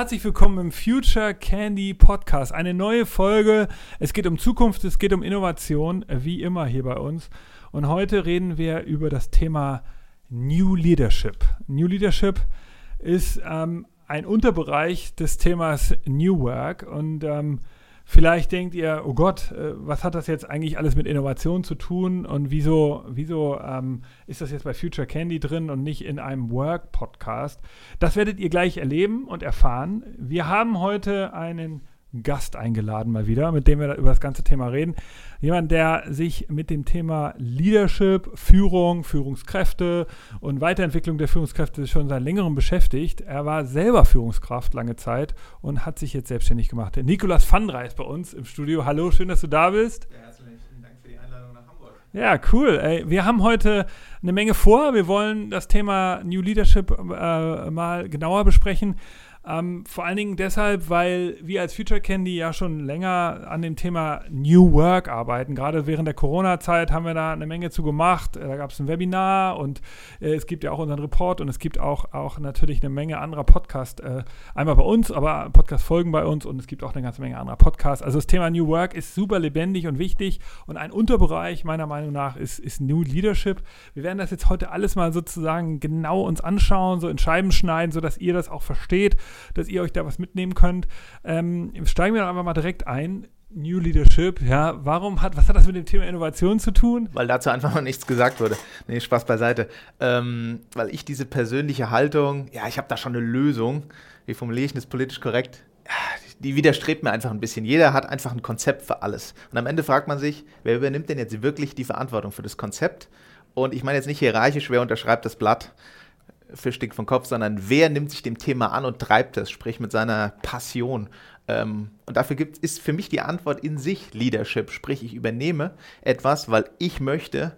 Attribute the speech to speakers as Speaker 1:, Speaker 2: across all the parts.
Speaker 1: Herzlich willkommen im Future Candy Podcast. Eine neue Folge. Es geht um Zukunft, es geht um Innovation, wie immer hier bei uns. Und heute reden wir über das Thema New Leadership. New Leadership ist ähm, ein Unterbereich des Themas New Work und ähm, Vielleicht denkt ihr, oh Gott, äh, was hat das jetzt eigentlich alles mit Innovation zu tun und wieso, wieso ähm, ist das jetzt bei Future Candy drin und nicht in einem Work-Podcast? Das werdet ihr gleich erleben und erfahren. Wir haben heute einen Gast eingeladen mal wieder, mit dem wir über das ganze Thema reden. Jemand, der sich mit dem Thema Leadership, Führung, Führungskräfte und Weiterentwicklung der Führungskräfte schon seit längerem beschäftigt. Er war selber Führungskraft lange Zeit und hat sich jetzt selbstständig gemacht. Der Nikolas Vandrei ist bei uns im Studio. Hallo, schön, dass du da bist. Ja, herzlichen Dank für die Einladung nach Hamburg. Ja, cool. Ey, wir haben heute eine Menge vor. Wir wollen das Thema New Leadership äh, mal genauer besprechen. Ähm, vor allen Dingen deshalb, weil wir als Future Candy ja schon länger an dem Thema New Work arbeiten. Gerade während der Corona-Zeit haben wir da eine Menge zu gemacht. Äh, da gab es ein Webinar und äh, es gibt ja auch unseren Report und es gibt auch, auch natürlich eine Menge anderer Podcasts. Äh, einmal bei uns, aber Podcast-Folgen bei uns und es gibt auch eine ganze Menge anderer Podcasts. Also das Thema New Work ist super lebendig und wichtig und ein Unterbereich meiner Meinung nach ist, ist New Leadership. Wir werden das jetzt heute alles mal sozusagen genau uns anschauen, so in Scheiben schneiden, sodass ihr das auch versteht dass ihr euch da was mitnehmen könnt. Ähm, steigen wir einfach mal direkt ein. New Leadership, ja, warum hat, was hat das mit dem Thema Innovation zu tun?
Speaker 2: Weil dazu einfach mal nichts gesagt wurde. Nee, Spaß beiseite. Ähm, weil ich diese persönliche Haltung, ja, ich habe da schon eine Lösung, wie formuliere ich das politisch korrekt? die widerstrebt mir einfach ein bisschen. Jeder hat einfach ein Konzept für alles. Und am Ende fragt man sich, wer übernimmt denn jetzt wirklich die Verantwortung für das Konzept? Und ich meine jetzt nicht hierarchisch, wer unterschreibt das Blatt, Fischstick vom Kopf, sondern wer nimmt sich dem Thema an und treibt es, sprich mit seiner Passion. Ähm, und dafür gibt, ist für mich die Antwort in sich Leadership, sprich ich übernehme etwas, weil ich möchte,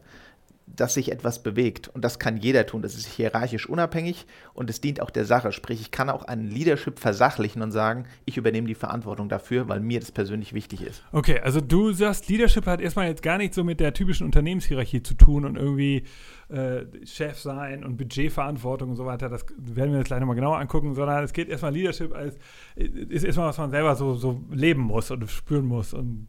Speaker 2: dass sich etwas bewegt. Und das kann jeder tun. Das ist hierarchisch unabhängig und es dient auch der Sache. Sprich, ich kann auch einen Leadership versachlichen und sagen, ich übernehme die Verantwortung dafür, weil mir das persönlich wichtig ist.
Speaker 1: Okay, also du sagst, Leadership hat erstmal jetzt gar nichts so mit der typischen Unternehmenshierarchie zu tun und irgendwie äh, Chef sein und Budgetverantwortung und so weiter. Das werden wir jetzt gleich nochmal genauer angucken, sondern es geht erstmal Leadership als, ist erstmal, was man selber so, so leben muss und spüren muss und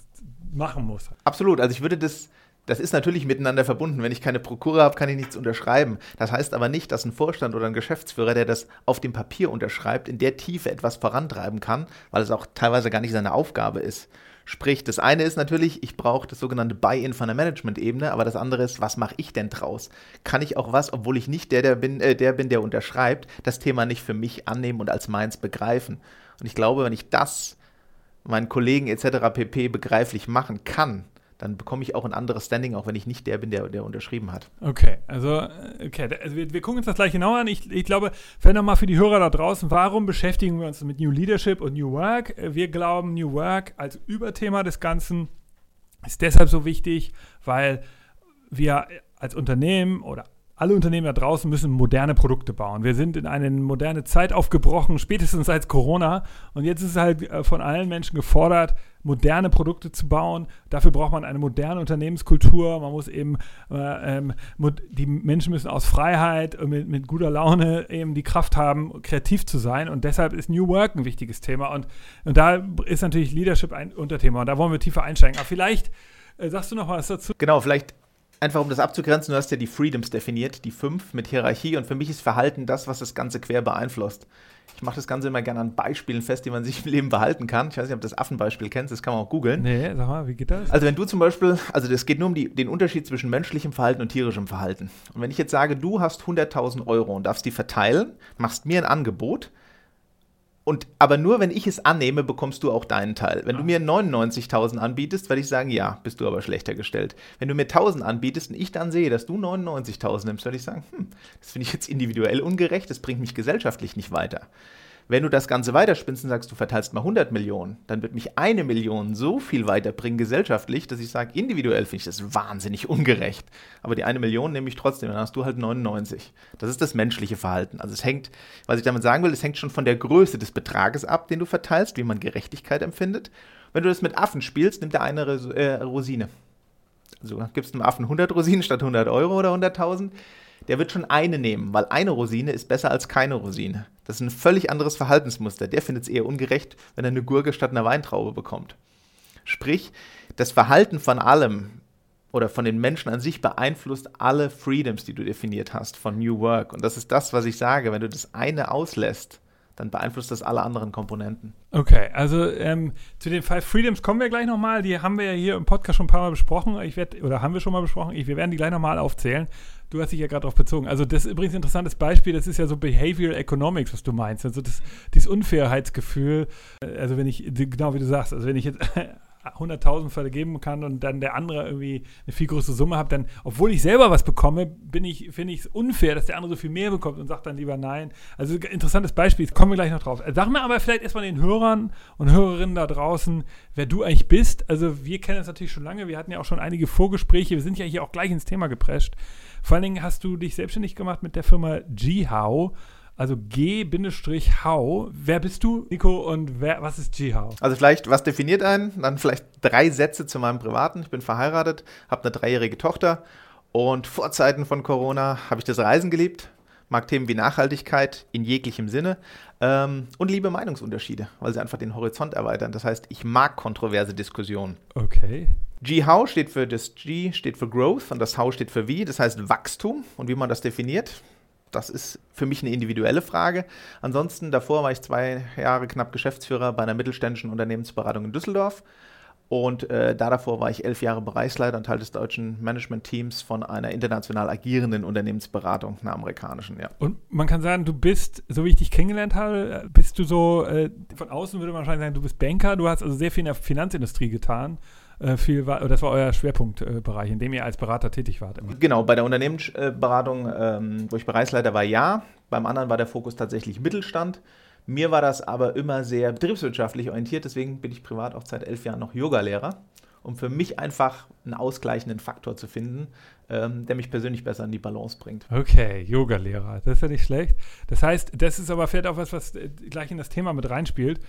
Speaker 1: machen muss.
Speaker 2: Absolut. Also ich würde das das ist natürlich miteinander verbunden. Wenn ich keine Prokura habe, kann ich nichts unterschreiben. Das heißt aber nicht, dass ein Vorstand oder ein Geschäftsführer, der das auf dem Papier unterschreibt, in der Tiefe etwas vorantreiben kann, weil es auch teilweise gar nicht seine Aufgabe ist. Sprich, das eine ist natürlich, ich brauche das sogenannte Buy-in von der Management-Ebene, aber das andere ist, was mache ich denn draus? Kann ich auch was, obwohl ich nicht der, der bin, äh, der bin, der unterschreibt, das Thema nicht für mich annehmen und als meins begreifen? Und ich glaube, wenn ich das meinen Kollegen etc. pp. begreiflich machen kann, dann bekomme ich auch ein anderes Standing, auch wenn ich nicht der bin, der, der unterschrieben hat.
Speaker 1: Okay, also, okay, also wir, wir, gucken uns das gleich genauer an. Ich, ich glaube, vielleicht nochmal für die Hörer da draußen, warum beschäftigen wir uns mit New Leadership und New Work? Wir glauben, New Work als Überthema des Ganzen ist deshalb so wichtig, weil wir als Unternehmen oder alle Unternehmen da draußen müssen moderne Produkte bauen. Wir sind in eine moderne Zeit aufgebrochen, spätestens seit Corona. Und jetzt ist es halt äh, von allen Menschen gefordert, moderne Produkte zu bauen. Dafür braucht man eine moderne Unternehmenskultur. Man muss eben, äh, ähm, die Menschen müssen aus Freiheit, und mit, mit, guter Laune eben die Kraft haben, kreativ zu sein. Und deshalb ist New Work ein wichtiges Thema. Und, und da ist natürlich Leadership ein Unterthema. Und da wollen wir tiefer einsteigen. Aber vielleicht äh, sagst du noch was dazu?
Speaker 2: Genau, vielleicht einfach um das abzugrenzen, du hast ja die Freedoms definiert, die fünf mit Hierarchie und für mich ist Verhalten das, was das Ganze quer beeinflusst. Ich mache das Ganze immer gerne an Beispielen fest, die man sich im Leben behalten kann. Ich weiß nicht, ob du das Affenbeispiel kennst, das kann man auch googeln. Nee, sag mal, wie geht das? Also wenn du zum Beispiel, also das geht nur um die, den Unterschied zwischen menschlichem Verhalten und tierischem Verhalten. Und wenn ich jetzt sage, du hast 100.000 Euro und darfst die verteilen, machst mir ein Angebot, und, aber nur wenn ich es annehme, bekommst du auch deinen Teil. Wenn du mir 99.000 anbietest, werde ich sagen, ja, bist du aber schlechter gestellt. Wenn du mir 1.000 anbietest und ich dann sehe, dass du 99.000 nimmst, werde ich sagen, hm, das finde ich jetzt individuell ungerecht, das bringt mich gesellschaftlich nicht weiter. Wenn du das Ganze weiterspinnst und sagst, du verteilst mal 100 Millionen, dann wird mich eine Million so viel weiterbringen gesellschaftlich, dass ich sage, individuell finde ich das wahnsinnig ungerecht. Aber die eine Million nehme ich trotzdem, dann hast du halt 99. Das ist das menschliche Verhalten. Also es hängt, was ich damit sagen will, es hängt schon von der Größe des Betrages ab, den du verteilst, wie man Gerechtigkeit empfindet. Wenn du das mit Affen spielst, nimmt der eine äh, Rosine. Also gibst einem Affen 100 Rosinen statt 100 Euro oder 100.000 der wird schon eine nehmen, weil eine Rosine ist besser als keine Rosine. Das ist ein völlig anderes Verhaltensmuster. Der findet es eher ungerecht, wenn er eine Gurke statt einer Weintraube bekommt. Sprich, das Verhalten von allem oder von den Menschen an sich beeinflusst alle Freedoms, die du definiert hast von New Work. Und das ist das, was ich sage. Wenn du das eine auslässt, dann beeinflusst das alle anderen Komponenten.
Speaker 1: Okay, also ähm, zu den Five Freedoms kommen wir gleich nochmal. Die haben wir ja hier im Podcast schon ein paar Mal besprochen. Ich werd, oder haben wir schon mal besprochen. Ich, wir werden die gleich nochmal aufzählen. Du hast dich ja gerade darauf bezogen. Also das ist übrigens ein interessantes Beispiel. Das ist ja so Behavioral Economics, was du meinst. Also das, dieses Unfairheitsgefühl. Äh, also wenn ich, genau wie du sagst, also wenn ich jetzt 100.000 vergeben kann und dann der andere irgendwie eine viel größere Summe hat, dann, obwohl ich selber was bekomme, bin ich, finde ich es unfair, dass der andere so viel mehr bekommt und sagt dann lieber nein. Also interessantes Beispiel, kommen wir gleich noch drauf. Sag mir aber vielleicht erstmal den Hörern und Hörerinnen da draußen, wer du eigentlich bist. Also wir kennen es natürlich schon lange, wir hatten ja auch schon einige Vorgespräche, wir sind ja hier auch gleich ins Thema geprescht. Vor allen Dingen hast du dich selbstständig gemacht mit der Firma GHOW. Also G-Hau. Wer bist du, Nico, und wer, was ist G-Hau?
Speaker 2: Also vielleicht, was definiert einen? Dann vielleicht drei Sätze zu meinem Privaten. Ich bin verheiratet, habe eine dreijährige Tochter und vor Zeiten von Corona habe ich das Reisen geliebt, mag Themen wie Nachhaltigkeit in jeglichem Sinne ähm, und liebe Meinungsunterschiede, weil sie einfach den Horizont erweitern. Das heißt, ich mag kontroverse Diskussionen.
Speaker 1: Okay.
Speaker 2: G-How steht für das G steht für Growth und das How steht für wie, das heißt Wachstum und wie man das definiert das ist für mich eine individuelle Frage. Ansonsten, davor war ich zwei Jahre knapp Geschäftsführer bei einer mittelständischen Unternehmensberatung in Düsseldorf. Und äh, da davor war ich elf Jahre Bereichsleiter und Teil des deutschen Management-Teams von einer international agierenden Unternehmensberatung, einer amerikanischen, ja.
Speaker 1: Und man kann sagen, du bist, so wie ich dich kennengelernt habe, bist du so, äh, von außen würde man wahrscheinlich sagen, du bist Banker, du hast also sehr viel in der Finanzindustrie getan viel war, das war euer Schwerpunktbereich, in dem ihr als Berater tätig wart.
Speaker 2: Immer. Genau, bei der Unternehmensberatung, ähm, wo ich Bereichsleiter war, ja. Beim anderen war der Fokus tatsächlich Mittelstand. Mir war das aber immer sehr betriebswirtschaftlich orientiert, deswegen bin ich privat auch seit elf Jahren noch Yogalehrer, um für mich einfach einen ausgleichenden Faktor zu finden, ähm, der mich persönlich besser in die Balance bringt.
Speaker 1: Okay, Yogalehrer, das ist ja nicht schlecht. Das heißt, das ist aber vielleicht auch was, was äh, gleich in das Thema mit reinspielt.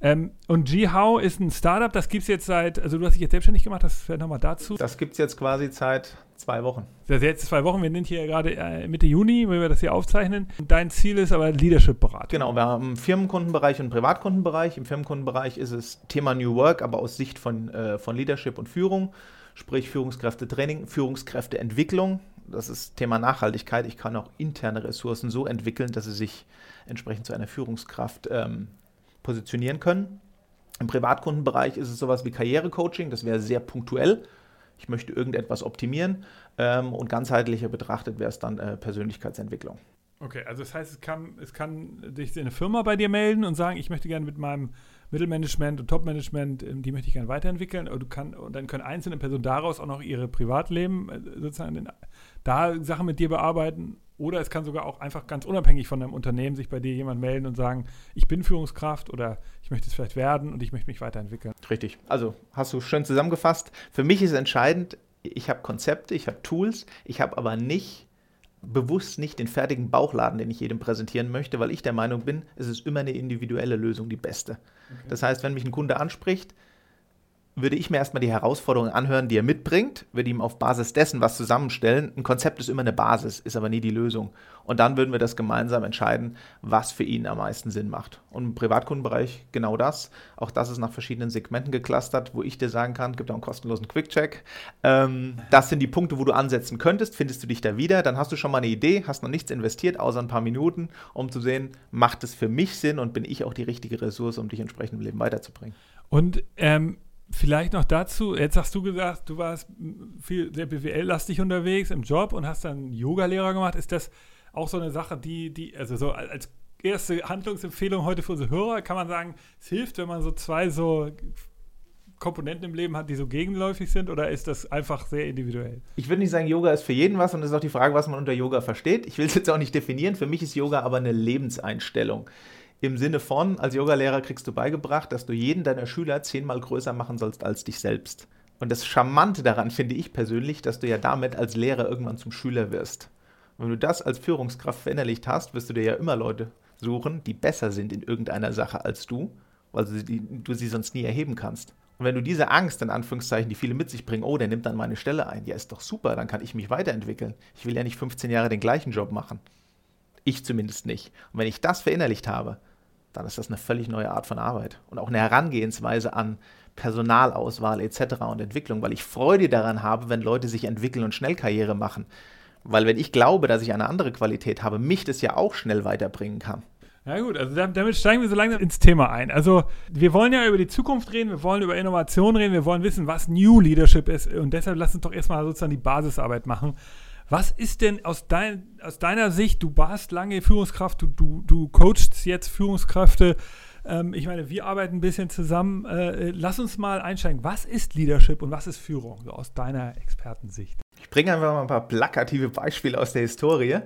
Speaker 1: Ähm, und GHOW ist ein Startup, das gibt es jetzt seit, also du hast dich jetzt selbstständig gemacht, das fällt nochmal dazu.
Speaker 2: Das gibt es jetzt quasi seit zwei Wochen.
Speaker 1: Das jetzt zwei Wochen, wir sind hier gerade äh, Mitte Juni, wenn wir das hier aufzeichnen. Dein Ziel ist aber Leadership-Beratung.
Speaker 2: Genau, wir haben Firmenkundenbereich und Privatkundenbereich. Im Firmenkundenbereich ist es Thema New Work, aber aus Sicht von, äh, von Leadership und Führung, sprich Führungskräftetraining, Führungskräfteentwicklung. Das ist Thema Nachhaltigkeit. Ich kann auch interne Ressourcen so entwickeln, dass sie sich entsprechend zu einer Führungskraft ähm, positionieren können. Im Privatkundenbereich ist es sowas wie Karrierecoaching, das wäre sehr punktuell. Ich möchte irgendetwas optimieren ähm, und ganzheitlicher betrachtet wäre es dann äh, Persönlichkeitsentwicklung.
Speaker 1: Okay, also das heißt, es kann, es kann sich eine Firma bei dir melden und sagen, ich möchte gerne mit meinem Mittelmanagement und Topmanagement, ähm, die möchte ich gerne weiterentwickeln. Und, du kann, und dann können einzelne Personen daraus auch noch ihre Privatleben äh, sozusagen da Sachen mit dir bearbeiten oder es kann sogar auch einfach ganz unabhängig von einem Unternehmen sich bei dir jemand melden und sagen, ich bin Führungskraft oder ich möchte es vielleicht werden und ich möchte mich weiterentwickeln.
Speaker 2: Richtig. Also hast du schön zusammengefasst. Für mich ist entscheidend, ich habe Konzepte, ich habe Tools, ich habe aber nicht bewusst nicht den fertigen Bauchladen, den ich jedem präsentieren möchte, weil ich der Meinung bin, es ist immer eine individuelle Lösung die beste. Okay. Das heißt, wenn mich ein Kunde anspricht, würde ich mir erstmal die Herausforderungen anhören, die er mitbringt, würde ihm auf Basis dessen was zusammenstellen. Ein Konzept ist immer eine Basis, ist aber nie die Lösung. Und dann würden wir das gemeinsam entscheiden, was für ihn am meisten Sinn macht. Und im Privatkundenbereich genau das. Auch das ist nach verschiedenen Segmenten geclustert, wo ich dir sagen kann, gibt auch einen kostenlosen Quick-Check. Ähm, das sind die Punkte, wo du ansetzen könntest. Findest du dich da wieder, dann hast du schon mal eine Idee, hast noch nichts investiert, außer ein paar Minuten, um zu sehen, macht es für mich Sinn und bin ich auch die richtige Ressource, um dich entsprechend im Leben weiterzubringen.
Speaker 1: Und ähm Vielleicht noch dazu, jetzt hast du gesagt, du warst viel sehr BWL-lastig unterwegs im Job und hast dann Yoga-Lehrer gemacht. Ist das auch so eine Sache, die, die, also so als erste Handlungsempfehlung heute für unsere Hörer, kann man sagen, es hilft, wenn man so zwei so Komponenten im Leben hat, die so gegenläufig sind, oder ist das einfach sehr individuell?
Speaker 2: Ich würde nicht sagen, Yoga ist für jeden was und es ist auch die Frage, was man unter Yoga versteht. Ich will es jetzt auch nicht definieren. Für mich ist Yoga aber eine Lebenseinstellung im Sinne von, als Yogalehrer kriegst du beigebracht, dass du jeden deiner Schüler zehnmal größer machen sollst als dich selbst. Und das Charmante daran finde ich persönlich, dass du ja damit als Lehrer irgendwann zum Schüler wirst. Und wenn du das als Führungskraft verinnerlicht hast, wirst du dir ja immer Leute suchen, die besser sind in irgendeiner Sache als du, weil du, die, du sie sonst nie erheben kannst. Und wenn du diese Angst, in Anführungszeichen, die viele mit sich bringen, oh, der nimmt dann meine Stelle ein, ja, ist doch super, dann kann ich mich weiterentwickeln. Ich will ja nicht 15 Jahre den gleichen Job machen. Ich zumindest nicht. Und wenn ich das verinnerlicht habe, dann ist das eine völlig neue Art von Arbeit und auch eine Herangehensweise an Personalauswahl etc. und Entwicklung, weil ich Freude daran habe, wenn Leute sich entwickeln und schnell Karriere machen. Weil wenn ich glaube, dass ich eine andere Qualität habe, mich das ja auch schnell weiterbringen kann.
Speaker 1: Ja gut, also damit steigen wir so langsam ins Thema ein. Also wir wollen ja über die Zukunft reden, wir wollen über Innovation reden, wir wollen wissen, was New Leadership ist und deshalb lass uns doch erstmal sozusagen die Basisarbeit machen. Was ist denn aus, dein, aus deiner Sicht, du warst lange Führungskraft, du, du, du coachst jetzt Führungskräfte, ähm, ich meine, wir arbeiten ein bisschen zusammen. Äh, lass uns mal einsteigen. Was ist Leadership und was ist Führung, so aus deiner Expertensicht?
Speaker 2: Ich bringe einfach mal ein paar plakative Beispiele aus der Historie.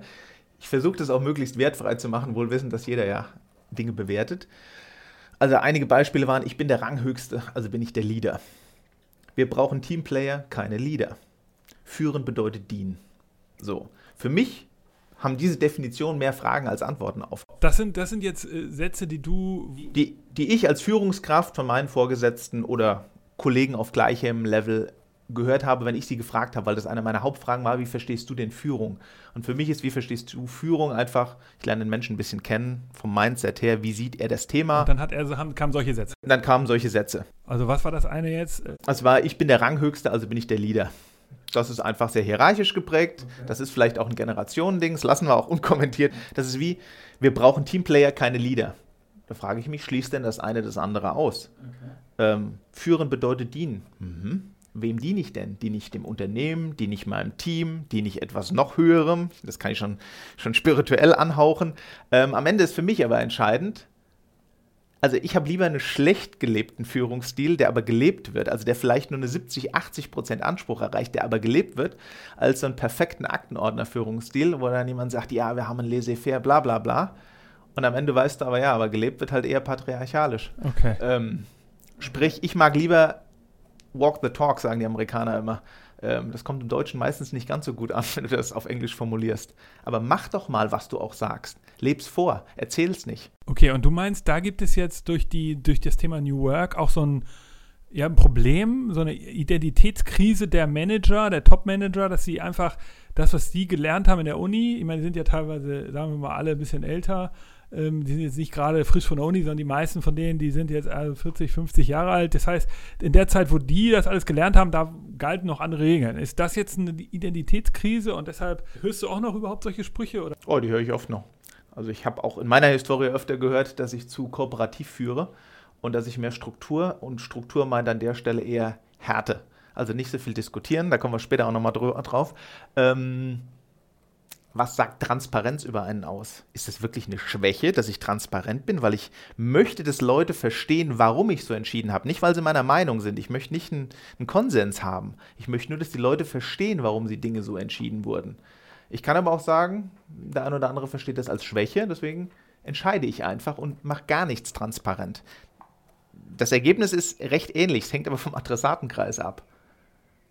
Speaker 2: Ich versuche das auch möglichst wertfrei zu machen, wohl wissend, dass jeder ja Dinge bewertet. Also einige Beispiele waren, ich bin der Ranghöchste, also bin ich der Leader. Wir brauchen Teamplayer, keine Leader. Führen bedeutet dienen. So. Für mich haben diese Definitionen mehr Fragen als Antworten auf.
Speaker 1: Das sind, das sind jetzt äh, Sätze, die du.
Speaker 2: Die, die ich als Führungskraft von meinen Vorgesetzten oder Kollegen auf gleichem Level gehört habe, wenn ich sie gefragt habe, weil das eine meiner Hauptfragen war, wie verstehst du denn Führung? Und für mich ist, wie verstehst du Führung einfach, ich lerne den Menschen ein bisschen kennen, vom Mindset her, wie sieht er das Thema?
Speaker 1: Und dann hat er, kamen solche Sätze.
Speaker 2: Und dann kamen solche Sätze.
Speaker 1: Also was war das eine jetzt?
Speaker 2: Es war, ich bin der Ranghöchste, also bin ich der Leader. Das ist einfach sehr hierarchisch geprägt. Okay. Das ist vielleicht auch ein Generationending. Das lassen wir auch unkommentiert. Das ist wie, wir brauchen Teamplayer, keine Leader. Da frage ich mich, schließt denn das eine das andere aus? Okay. Ähm, führen bedeutet dienen. Mhm. Wem diene ich denn? Diene ich dem Unternehmen? Diene ich meinem Team? Diene ich etwas noch Höherem? Das kann ich schon, schon spirituell anhauchen. Ähm, am Ende ist für mich aber entscheidend, also ich habe lieber einen schlecht gelebten Führungsstil, der aber gelebt wird, also der vielleicht nur eine 70, 80 Prozent Anspruch erreicht, der aber gelebt wird, als so einen perfekten Aktenordner-Führungsstil, wo dann jemand sagt, ja, wir haben ein laissez-faire, bla bla bla. Und am Ende weißt du aber, ja, aber gelebt wird halt eher patriarchalisch.
Speaker 1: Okay.
Speaker 2: Ähm, sprich, ich mag lieber walk the talk, sagen die Amerikaner immer. Ähm, das kommt im Deutschen meistens nicht ganz so gut an, wenn du das auf Englisch formulierst. Aber mach doch mal, was du auch sagst. Leb's vor, erzähl's nicht.
Speaker 1: Okay, und du meinst, da gibt es jetzt durch, die, durch das Thema New Work auch so ein, ja, ein Problem, so eine Identitätskrise der Manager, der Top-Manager, dass sie einfach das, was sie gelernt haben in der Uni, ich meine, die sind ja teilweise, sagen wir mal, alle ein bisschen älter, ähm, die sind jetzt nicht gerade frisch von der Uni, sondern die meisten von denen, die sind jetzt also 40, 50 Jahre alt. Das heißt, in der Zeit, wo die das alles gelernt haben, da galten noch andere Regeln. Ist das jetzt eine Identitätskrise und deshalb hörst du auch noch überhaupt solche Sprüche? Oder?
Speaker 2: Oh, die höre ich oft noch. Also ich habe auch in meiner Historie öfter gehört, dass ich zu kooperativ führe und dass ich mehr Struktur und Struktur meint an der Stelle eher Härte. Also nicht so viel diskutieren, da kommen wir später auch nochmal drauf. Ähm, was sagt Transparenz über einen aus? Ist es wirklich eine Schwäche, dass ich transparent bin, weil ich möchte, dass Leute verstehen, warum ich so entschieden habe? Nicht, weil sie meiner Meinung sind. Ich möchte nicht einen, einen Konsens haben. Ich möchte nur, dass die Leute verstehen, warum sie Dinge so entschieden wurden. Ich kann aber auch sagen, der eine oder andere versteht das als Schwäche, deswegen entscheide ich einfach und mache gar nichts transparent. Das Ergebnis ist recht ähnlich, es hängt aber vom Adressatenkreis ab.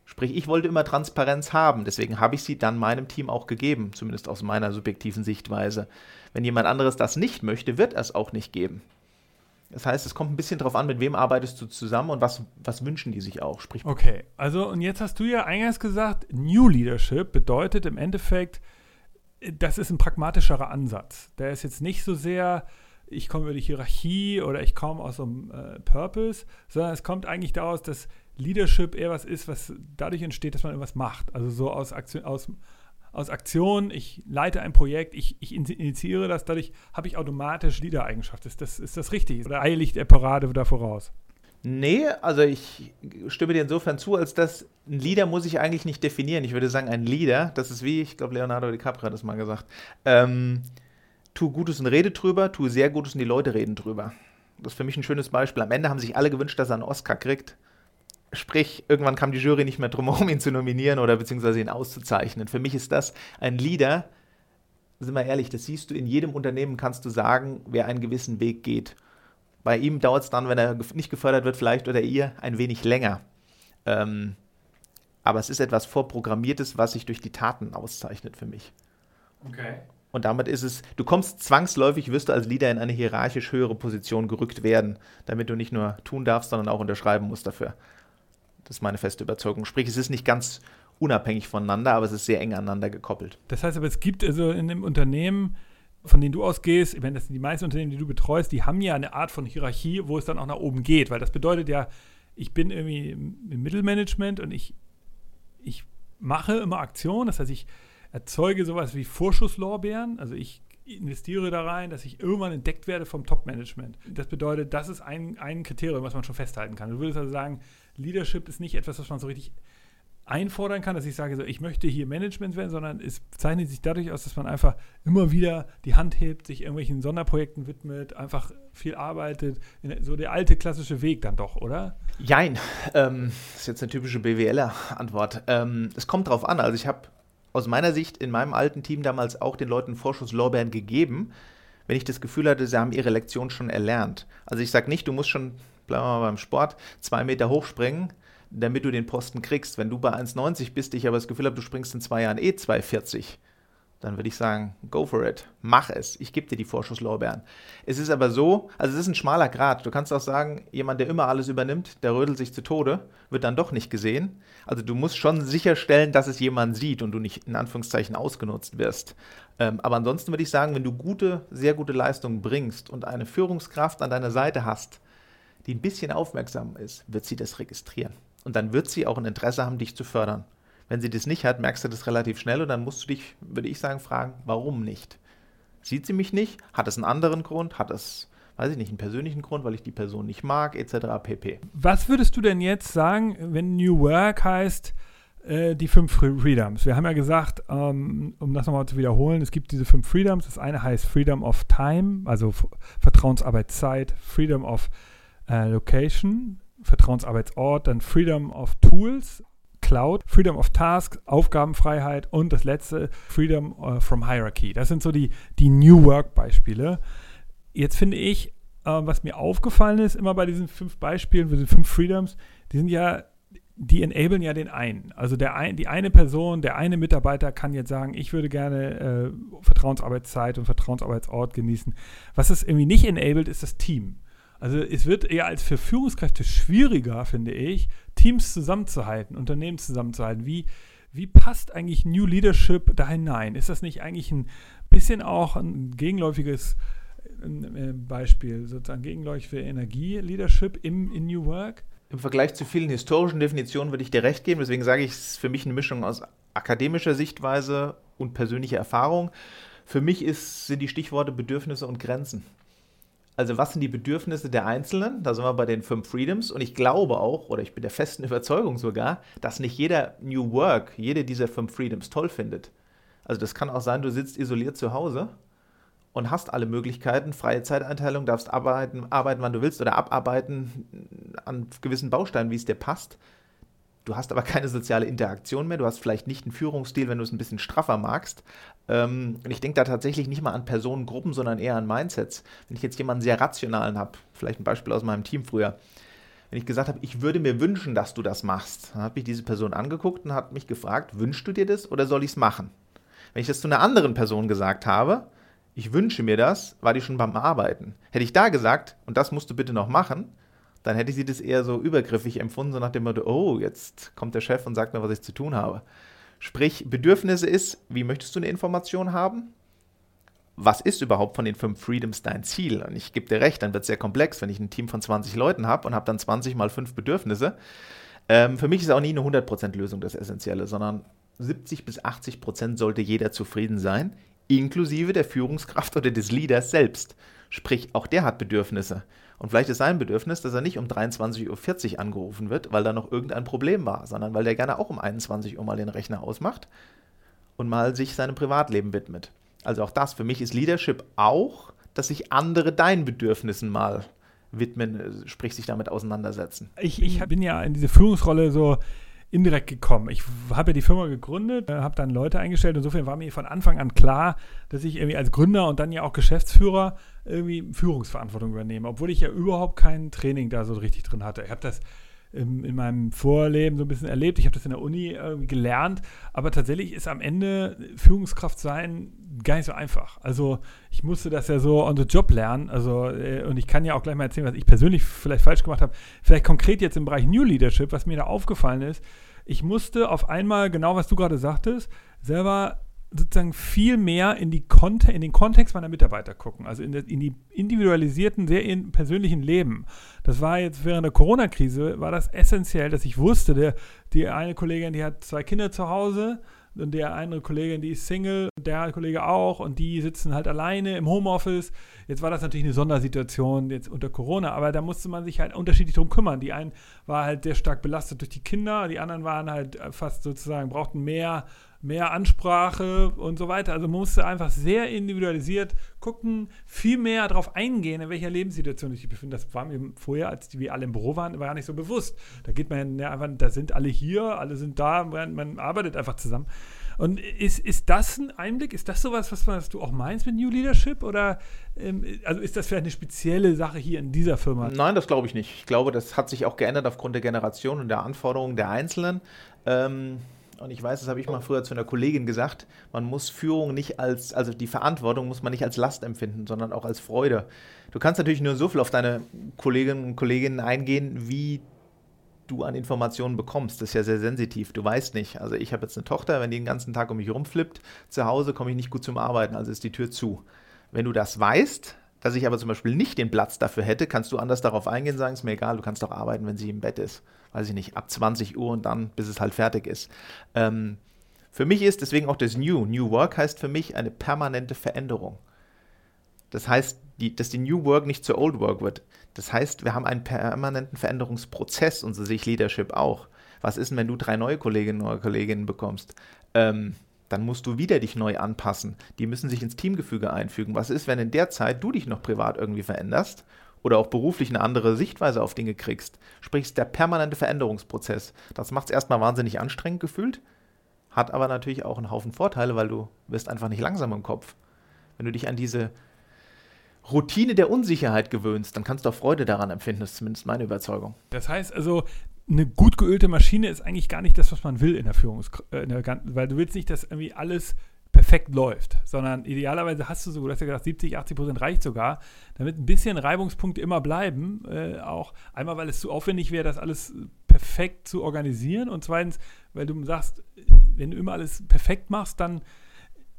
Speaker 2: Sprich, ich wollte immer Transparenz haben, deswegen habe ich sie dann meinem Team auch gegeben, zumindest aus meiner subjektiven Sichtweise. Wenn jemand anderes das nicht möchte, wird er es auch nicht geben. Das heißt, es kommt ein bisschen darauf an, mit wem arbeitest du zusammen und was, was wünschen die sich auch. Sprich
Speaker 1: okay, also und jetzt hast du ja eingangs gesagt, New Leadership bedeutet im Endeffekt, das ist ein pragmatischerer Ansatz. Der ist jetzt nicht so sehr, ich komme über die Hierarchie oder ich komme aus einem äh, Purpose, sondern es kommt eigentlich daraus, dass Leadership eher was ist, was dadurch entsteht, dass man irgendwas macht. Also so aus Aktion, aus, aus Aktion ich leite ein Projekt, ich, ich initiiere das, dadurch habe ich automatisch Leader-Eigenschaften. Ist das, ist das richtig? Oder eile ich der Parade da voraus?
Speaker 2: Nee, also ich stimme dir insofern zu, als dass ein Leader muss ich eigentlich nicht definieren. Ich würde sagen, ein Leader, das ist wie, ich glaube, Leonardo DiCaprio hat das mal gesagt, ähm, tu Gutes und rede drüber, tu sehr Gutes und die Leute reden drüber. Das ist für mich ein schönes Beispiel. Am Ende haben sich alle gewünscht, dass er einen Oscar kriegt. Sprich, irgendwann kam die Jury nicht mehr drum herum, ihn zu nominieren oder beziehungsweise ihn auszuzeichnen. Für mich ist das ein Leader, sind wir ehrlich, das siehst du in jedem Unternehmen, kannst du sagen, wer einen gewissen Weg geht. Bei ihm dauert es dann, wenn er nicht gefördert wird, vielleicht oder ihr, ein wenig länger. Ähm, aber es ist etwas Vorprogrammiertes, was sich durch die Taten auszeichnet für mich.
Speaker 1: Okay.
Speaker 2: Und damit ist es, du kommst zwangsläufig, wirst du als Leader in eine hierarchisch höhere Position gerückt werden, damit du nicht nur tun darfst, sondern auch unterschreiben musst dafür. Das ist meine feste Überzeugung. Sprich, es ist nicht ganz unabhängig voneinander, aber es ist sehr eng aneinander gekoppelt.
Speaker 1: Das heißt aber, es gibt also in dem Unternehmen, von denen du ausgehst, wenn das sind die meisten Unternehmen, die du betreust, die haben ja eine Art von Hierarchie, wo es dann auch nach oben geht, weil das bedeutet ja, ich bin irgendwie im Mittelmanagement und ich, ich mache immer Aktionen, das heißt, ich erzeuge sowas wie Vorschusslorbeeren, also ich investiere da rein, dass ich irgendwann entdeckt werde vom Top-Management. Das bedeutet, das ist ein, ein Kriterium, was man schon festhalten kann. Du würdest also sagen, Leadership ist nicht etwas, was man so richtig einfordern kann, dass ich sage, so, ich möchte hier Management werden, sondern es zeichnet sich dadurch aus, dass man einfach immer wieder die Hand hebt, sich irgendwelchen Sonderprojekten widmet, einfach viel arbeitet. So der alte klassische Weg dann doch, oder?
Speaker 2: Jein. Ähm, das ist jetzt eine typische BWLer-Antwort. Ähm, es kommt drauf an. Also ich habe aus meiner Sicht in meinem alten Team damals auch den Leuten Vorschusslorbeeren gegeben, wenn ich das Gefühl hatte, sie haben ihre Lektion schon erlernt. Also ich sage nicht, du musst schon, bleiben wir mal beim Sport, zwei Meter hochspringen damit du den Posten kriegst. Wenn du bei 1,90 bist, ich aber das Gefühl habe, du springst in zwei Jahren eh 2,40, dann würde ich sagen, go for it, mach es, ich gebe dir die Vorschusslorbeeren. Es ist aber so, also es ist ein schmaler Grad. Du kannst auch sagen, jemand, der immer alles übernimmt, der rödelt sich zu Tode, wird dann doch nicht gesehen. Also du musst schon sicherstellen, dass es jemand sieht und du nicht in Anführungszeichen ausgenutzt wirst. Ähm, aber ansonsten würde ich sagen, wenn du gute, sehr gute Leistungen bringst und eine Führungskraft an deiner Seite hast, die ein bisschen aufmerksam ist, wird sie das registrieren. Und dann wird sie auch ein Interesse haben, dich zu fördern. Wenn sie das nicht hat, merkst du das relativ schnell und dann musst du dich, würde ich sagen, fragen, warum nicht? Sieht sie mich nicht? Hat es einen anderen Grund? Hat es, weiß ich nicht, einen persönlichen Grund, weil ich die Person nicht mag, etc. pp.
Speaker 1: Was würdest du denn jetzt sagen, wenn New Work heißt, äh, die fünf Freedoms? Wir haben ja gesagt, ähm, um das nochmal zu wiederholen, es gibt diese fünf Freedoms. Das eine heißt Freedom of Time, also Vertrauensarbeitszeit, Freedom of äh, Location, Vertrauensarbeitsort, dann Freedom of Tools, Cloud, Freedom of Tasks, Aufgabenfreiheit und das letzte Freedom uh, from Hierarchy. Das sind so die, die New Work-Beispiele. Jetzt finde ich, äh, was mir aufgefallen ist, immer bei diesen fünf Beispielen, diesen fünf Freedoms, die sind ja, die enablen ja den einen. Also der ein, die eine Person, der eine Mitarbeiter kann jetzt sagen, ich würde gerne äh, Vertrauensarbeitszeit und Vertrauensarbeitsort genießen. Was es irgendwie nicht enabled, ist das Team. Also es wird eher als für Führungskräfte schwieriger, finde ich, Teams zusammenzuhalten, Unternehmen zusammenzuhalten. Wie, wie passt eigentlich New Leadership da hinein? Ist das nicht eigentlich ein bisschen auch ein gegenläufiges äh, Beispiel, sozusagen gegenläufig für Energie-Leadership im, in New Work?
Speaker 2: Im Vergleich zu vielen historischen Definitionen würde ich dir recht geben. Deswegen sage ich, es ist für mich eine Mischung aus akademischer Sichtweise und persönlicher Erfahrung. Für mich ist, sind die Stichworte Bedürfnisse und Grenzen also was sind die Bedürfnisse der Einzelnen? Da sind wir bei den fünf Freedoms. Und ich glaube auch, oder ich bin der festen Überzeugung sogar, dass nicht jeder New Work, jede dieser fünf Freedoms toll findet. Also das kann auch sein, du sitzt isoliert zu Hause und hast alle Möglichkeiten, freie Zeiteinteilung, darfst arbeiten, arbeiten, wann du willst oder abarbeiten an gewissen Bausteinen, wie es dir passt. Du hast aber keine soziale Interaktion mehr. Du hast vielleicht nicht einen Führungsstil, wenn du es ein bisschen straffer magst. Ähm, und ich denke da tatsächlich nicht mal an Personengruppen, sondern eher an Mindsets. Wenn ich jetzt jemanden sehr rationalen habe, vielleicht ein Beispiel aus meinem Team früher, wenn ich gesagt habe, ich würde mir wünschen, dass du das machst, dann hat mich diese Person angeguckt und hat mich gefragt, wünschst du dir das oder soll ich es machen? Wenn ich das zu einer anderen Person gesagt habe, ich wünsche mir das, war die schon beim Arbeiten. Hätte ich da gesagt, und das musst du bitte noch machen, dann hätte sie das eher so übergriffig empfunden, so nach dem Motto, oh, jetzt kommt der Chef und sagt mir, was ich zu tun habe. Sprich, Bedürfnisse ist, wie möchtest du eine Information haben? Was ist überhaupt von den fünf Freedoms dein Ziel? Und ich gebe dir recht, dann wird es sehr komplex, wenn ich ein Team von 20 Leuten habe und habe dann 20 mal fünf Bedürfnisse. Ähm, für mich ist auch nie eine 100% Lösung das Essentielle, sondern 70 bis 80% sollte jeder zufrieden sein, inklusive der Führungskraft oder des Leaders selbst. Sprich, auch der hat Bedürfnisse. Und vielleicht ist sein Bedürfnis, dass er nicht um 23.40 Uhr angerufen wird, weil da noch irgendein Problem war, sondern weil der gerne auch um 21 Uhr mal den Rechner ausmacht und mal sich seinem Privatleben widmet. Also auch das, für mich ist Leadership auch, dass sich andere deinen Bedürfnissen mal widmen, äh, sprich sich damit auseinandersetzen.
Speaker 1: Ich, ich bin ja in diese Führungsrolle so indirekt gekommen. Ich habe ja die Firma gegründet, äh, habe dann Leute eingestellt. Insofern war mir von Anfang an klar, dass ich irgendwie als Gründer und dann ja auch Geschäftsführer irgendwie Führungsverantwortung übernehme, obwohl ich ja überhaupt kein Training da so richtig drin hatte. Ich habe das in, in meinem Vorleben so ein bisschen erlebt. Ich habe das in der Uni irgendwie gelernt. Aber tatsächlich ist am Ende Führungskraft sein gar nicht so einfach. Also ich musste das ja so on the job lernen. Also, äh, und ich kann ja auch gleich mal erzählen, was ich persönlich vielleicht falsch gemacht habe. Vielleicht konkret jetzt im Bereich New Leadership, was mir da aufgefallen ist. Ich musste auf einmal, genau was du gerade sagtest, selber sozusagen viel mehr in, die Konte in den Kontext meiner Mitarbeiter gucken, also in, in die individualisierten, sehr in persönlichen Leben. Das war jetzt während der Corona-Krise, war das essentiell, dass ich wusste, der, die eine Kollegin, die hat zwei Kinder zu Hause und der andere Kollegin, die ist Single, der Kollege auch und die sitzen halt alleine im Homeoffice. Jetzt war das natürlich eine Sondersituation jetzt unter Corona, aber da musste man sich halt unterschiedlich drum kümmern. Die einen war halt sehr stark belastet durch die Kinder, die anderen waren halt fast sozusagen, brauchten mehr mehr Ansprache und so weiter. Also man musste einfach sehr individualisiert gucken, viel mehr darauf eingehen, in welcher Lebenssituation ich mich befinde. Das war mir vorher, als wir alle im Büro waren, war gar nicht so bewusst. Da geht man ja einfach, da sind alle hier, alle sind da, man, man arbeitet einfach zusammen. Und ist, ist das ein Einblick? Ist das sowas, was, was du auch meinst mit New Leadership? Oder ähm, also ist das vielleicht eine spezielle Sache hier in dieser Firma?
Speaker 2: Nein, das glaube ich nicht. Ich glaube, das hat sich auch geändert aufgrund der Generation und der Anforderungen der Einzelnen. Ähm, und ich weiß, das habe ich mal früher zu einer Kollegin gesagt, man muss Führung nicht als, also die Verantwortung muss man nicht als Last empfinden, sondern auch als Freude. Du kannst natürlich nur so viel auf deine Kolleginnen und Kollegen eingehen, wie du an Informationen bekommst. Das ist ja sehr sensitiv. Du weißt nicht. Also ich habe jetzt eine Tochter, wenn die den ganzen Tag um mich rumflippt, zu Hause komme ich nicht gut zum Arbeiten, also ist die Tür zu. Wenn du das weißt, dass ich aber zum Beispiel nicht den Platz dafür hätte, kannst du anders darauf eingehen, sagen, ist mir egal, du kannst doch arbeiten, wenn sie im Bett ist. Weiß ich nicht, ab 20 Uhr und dann, bis es halt fertig ist. Ähm, für mich ist deswegen auch das New. New Work heißt für mich eine permanente Veränderung. Das heißt, die, dass die New Work nicht zur Old Work wird. Das heißt, wir haben einen permanenten Veränderungsprozess und so sehe ich Leadership auch. Was ist denn, wenn du drei neue Kolleginnen oder Kolleginnen bekommst? Ähm, dann musst du wieder dich neu anpassen. Die müssen sich ins Teamgefüge einfügen. Was ist, wenn in der Zeit du dich noch privat irgendwie veränderst oder auch beruflich eine andere Sichtweise auf Dinge kriegst? Sprich, der permanente Veränderungsprozess. Das macht es erstmal wahnsinnig anstrengend gefühlt, hat aber natürlich auch einen Haufen Vorteile, weil du wirst einfach nicht langsam im Kopf. Wenn du dich an diese Routine der Unsicherheit gewöhnst, dann kannst du auch Freude daran empfinden. Das ist zumindest meine Überzeugung.
Speaker 1: Das heißt also, eine gut geölte Maschine ist eigentlich gar nicht das, was man will in der Führungs, äh, weil du willst nicht, dass irgendwie alles perfekt läuft, sondern idealerweise hast du so, du hast ja gesagt, 70, 80 Prozent reicht sogar, damit ein bisschen Reibungspunkte immer bleiben. Äh, auch einmal, weil es zu aufwendig wäre, das alles perfekt zu organisieren und zweitens, weil du sagst, wenn du immer alles perfekt machst, dann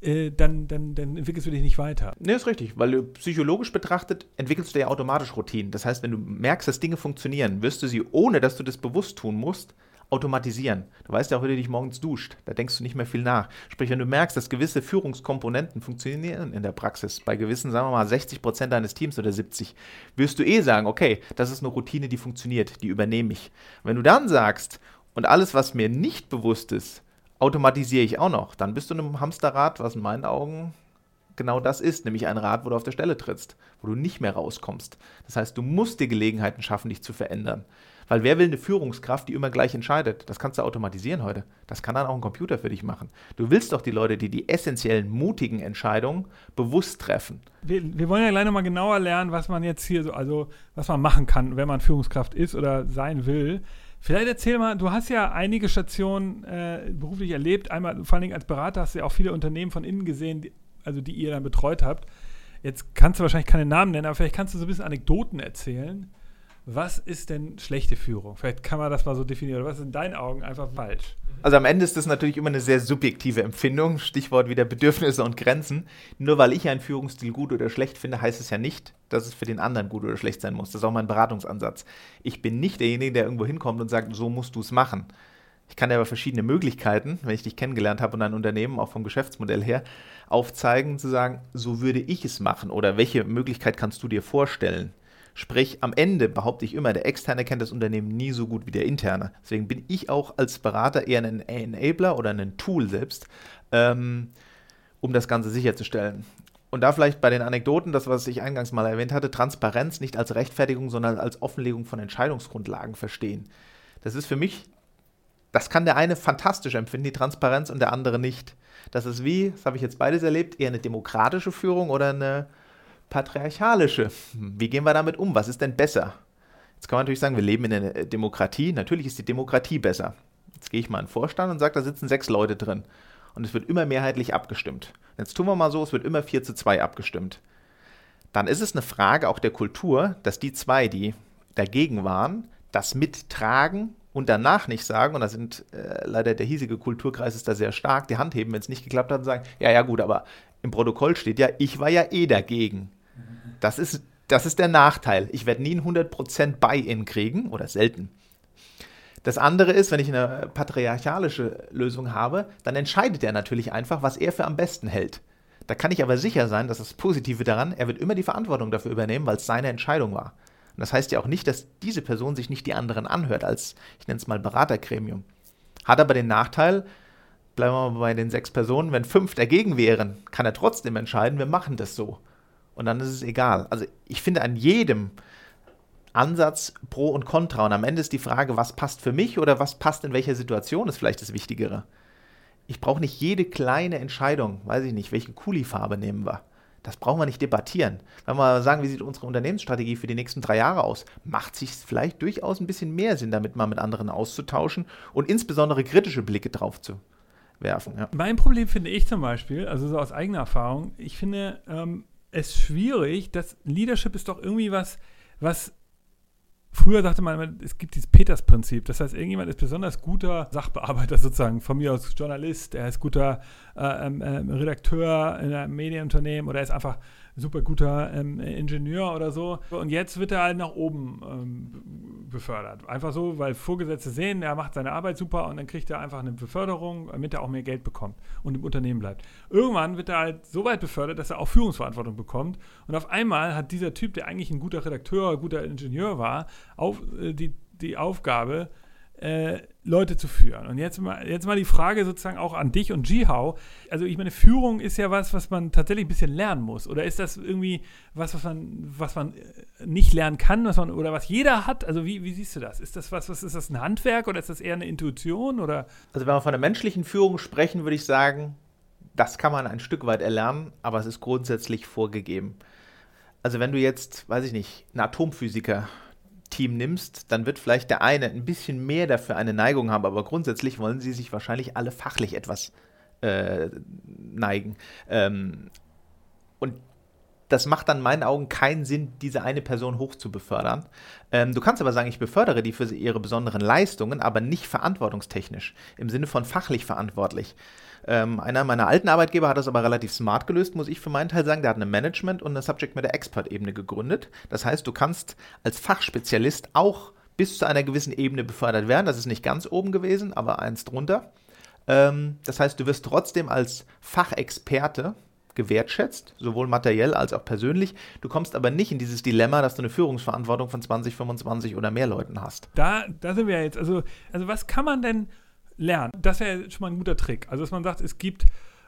Speaker 1: äh, dann, dann, dann entwickelst du dich nicht weiter.
Speaker 2: Ne, ist richtig, weil du psychologisch betrachtet entwickelst du ja automatisch Routinen. Das heißt, wenn du merkst, dass Dinge funktionieren, wirst du sie, ohne dass du das bewusst tun musst, automatisieren. Du weißt ja auch, wie du dich morgens duscht. Da denkst du nicht mehr viel nach. Sprich, wenn du merkst, dass gewisse Führungskomponenten funktionieren in der Praxis, bei gewissen, sagen wir mal, 60 Prozent deines Teams oder 70, wirst du eh sagen, okay, das ist eine Routine, die funktioniert, die übernehme ich. Wenn du dann sagst, und alles, was mir nicht bewusst ist, automatisiere ich auch noch. Dann bist du in einem Hamsterrad, was in meinen Augen genau das ist, nämlich ein Rad, wo du auf der Stelle trittst, wo du nicht mehr rauskommst. Das heißt, du musst dir Gelegenheiten schaffen, dich zu verändern. Weil wer will eine Führungskraft, die immer gleich entscheidet? Das kannst du automatisieren heute. Das kann dann auch ein Computer für dich machen. Du willst doch die Leute, die die essentiellen, mutigen Entscheidungen bewusst treffen.
Speaker 1: Wir, wir wollen ja gleich nochmal genauer lernen, was man jetzt hier so, also was man machen kann, wenn man Führungskraft ist oder sein will. Vielleicht erzähl mal, du hast ja einige Stationen äh, beruflich erlebt. Einmal, vor allen Dingen als Berater hast du ja auch viele Unternehmen von innen gesehen, die, also die ihr dann betreut habt. Jetzt kannst du wahrscheinlich keine Namen nennen, aber vielleicht kannst du so ein bisschen Anekdoten erzählen. Was ist denn schlechte Führung? Vielleicht kann man das mal so definieren. Was ist in deinen Augen einfach falsch?
Speaker 2: Also am Ende ist das natürlich immer eine sehr subjektive Empfindung, Stichwort wieder Bedürfnisse und Grenzen. Nur weil ich einen Führungsstil gut oder schlecht finde, heißt es ja nicht, dass es für den anderen gut oder schlecht sein muss. Das ist auch mein Beratungsansatz. Ich bin nicht derjenige, der irgendwo hinkommt und sagt, so musst du es machen. Ich kann dir aber verschiedene Möglichkeiten, wenn ich dich kennengelernt habe und ein Unternehmen auch vom Geschäftsmodell her aufzeigen, zu sagen, so würde ich es machen oder welche Möglichkeit kannst du dir vorstellen. Sprich, am Ende behaupte ich immer, der Externe kennt das Unternehmen nie so gut wie der Interne. Deswegen bin ich auch als Berater eher ein Enabler oder ein Tool selbst, ähm, um das Ganze sicherzustellen. Und da vielleicht bei den Anekdoten, das, was ich eingangs mal erwähnt hatte, Transparenz nicht als Rechtfertigung, sondern als Offenlegung von Entscheidungsgrundlagen verstehen. Das ist für mich, das kann der eine fantastisch empfinden, die Transparenz, und der andere nicht. Das ist wie, das habe ich jetzt beides erlebt, eher eine demokratische Führung oder eine patriarchalische. Wie gehen wir damit um? Was ist denn besser? Jetzt kann man natürlich sagen, wir leben in einer Demokratie. Natürlich ist die Demokratie besser. Jetzt gehe ich mal in den Vorstand und sage, da sitzen sechs Leute drin. Und es wird immer mehrheitlich abgestimmt. Jetzt tun wir mal so, es wird immer 4 zu 2 abgestimmt. Dann ist es eine Frage auch der Kultur, dass die zwei, die dagegen waren, das mittragen und danach nicht sagen, und da sind äh, leider der hiesige Kulturkreis ist da sehr stark, die Hand heben, wenn es nicht geklappt hat und sagen, ja, ja gut, aber im Protokoll steht ja, ich war ja eh dagegen. Das ist, das ist der Nachteil. Ich werde nie ein 100% Buy-in kriegen oder selten. Das andere ist, wenn ich eine patriarchalische Lösung habe, dann entscheidet er natürlich einfach, was er für am besten hält. Da kann ich aber sicher sein, dass das Positive daran, er wird immer die Verantwortung dafür übernehmen, weil es seine Entscheidung war. Und das heißt ja auch nicht, dass diese Person sich nicht die anderen anhört, als, ich nenne es mal Beratergremium. Hat aber den Nachteil, bleiben wir mal bei den sechs Personen, wenn fünf dagegen wären, kann er trotzdem entscheiden, wir machen das so. Und dann ist es egal. Also ich finde an jedem Ansatz Pro und Contra. Und am Ende ist die Frage, was passt für mich oder was passt in welcher Situation, ist vielleicht das Wichtigere. Ich brauche nicht jede kleine Entscheidung, weiß ich nicht, welche Kuli-Farbe nehmen wir. Das brauchen wir nicht debattieren. Wenn wir sagen, wie sieht unsere Unternehmensstrategie für die nächsten drei Jahre aus, macht sich vielleicht durchaus ein bisschen mehr Sinn, damit mal mit anderen auszutauschen und insbesondere kritische Blicke drauf zu werfen. Ja.
Speaker 1: Mein Problem finde ich zum Beispiel, also so aus eigener Erfahrung, ich finde ähm, es schwierig, dass Leadership ist doch irgendwie was, was Früher sagte man, es gibt dieses Peters-Prinzip. Das heißt, irgendjemand ist besonders guter Sachbearbeiter sozusagen, von mir aus Journalist, er ist guter äh, ähm, äh, Redakteur in einem Medienunternehmen oder er ist einfach super guter ähm, Ingenieur oder so. Und jetzt wird er halt nach oben ähm, befördert. Einfach so, weil Vorgesetzte sehen, er macht seine Arbeit super und dann kriegt er einfach eine Beförderung, damit er auch mehr Geld bekommt und im Unternehmen bleibt. Irgendwann wird er halt so weit befördert, dass er auch Führungsverantwortung bekommt. Und auf einmal hat dieser Typ, der eigentlich ein guter Redakteur, guter Ingenieur war, auf, äh, die, die Aufgabe, äh, Leute zu führen. Und jetzt mal, jetzt mal die Frage sozusagen auch an dich und Jihao. Also ich meine, Führung ist ja was, was man tatsächlich ein bisschen lernen muss. Oder ist das irgendwie was, was man, was man äh, nicht lernen kann, was man, oder was jeder hat? Also wie, wie siehst du das? Ist das was, was ist das ein Handwerk oder ist das eher eine Intuition? Oder?
Speaker 2: Also wenn wir von der menschlichen Führung sprechen, würde ich sagen, das kann man ein Stück weit erlernen, aber es ist grundsätzlich vorgegeben. Also wenn du jetzt, weiß ich nicht, einen Atomphysiker Team nimmst, dann wird vielleicht der eine ein bisschen mehr dafür eine Neigung haben, aber grundsätzlich wollen sie sich wahrscheinlich alle fachlich etwas äh, neigen. Ähm, und das macht dann in meinen Augen keinen Sinn, diese eine Person hoch zu befördern. Ähm, du kannst aber sagen, ich befördere die für ihre besonderen Leistungen, aber nicht verantwortungstechnisch, im Sinne von fachlich verantwortlich. Ähm, einer meiner alten Arbeitgeber hat das aber relativ smart gelöst, muss ich für meinen Teil sagen. Der hat eine Management- und eine Subject Matter Expert-Ebene gegründet. Das heißt, du kannst als Fachspezialist auch bis zu einer gewissen Ebene befördert werden. Das ist nicht ganz oben gewesen, aber eins drunter. Ähm, das heißt, du wirst trotzdem als Fachexperte gewertschätzt, sowohl materiell als auch persönlich. Du kommst aber nicht in dieses Dilemma, dass du eine Führungsverantwortung von 20, 25 oder mehr Leuten hast.
Speaker 1: Da, da sind wir jetzt. Also, also was kann man denn lernen. Das wäre schon mal ein guter Trick. Also, dass man sagt, es gibt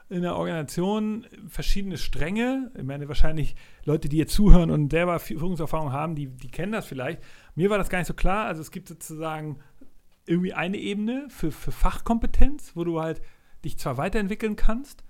Speaker 1: in der Organisation verschiedene Stränge. Ich meine, wahrscheinlich Leute, die jetzt zuhören und selber Führungserfahrung haben, die, die kennen das vielleicht. Mir war das gar nicht so klar. Also, es gibt sozusagen irgendwie eine Ebene für, für Fachkompetenz, wo du halt dich zwar weiterentwickeln kannst,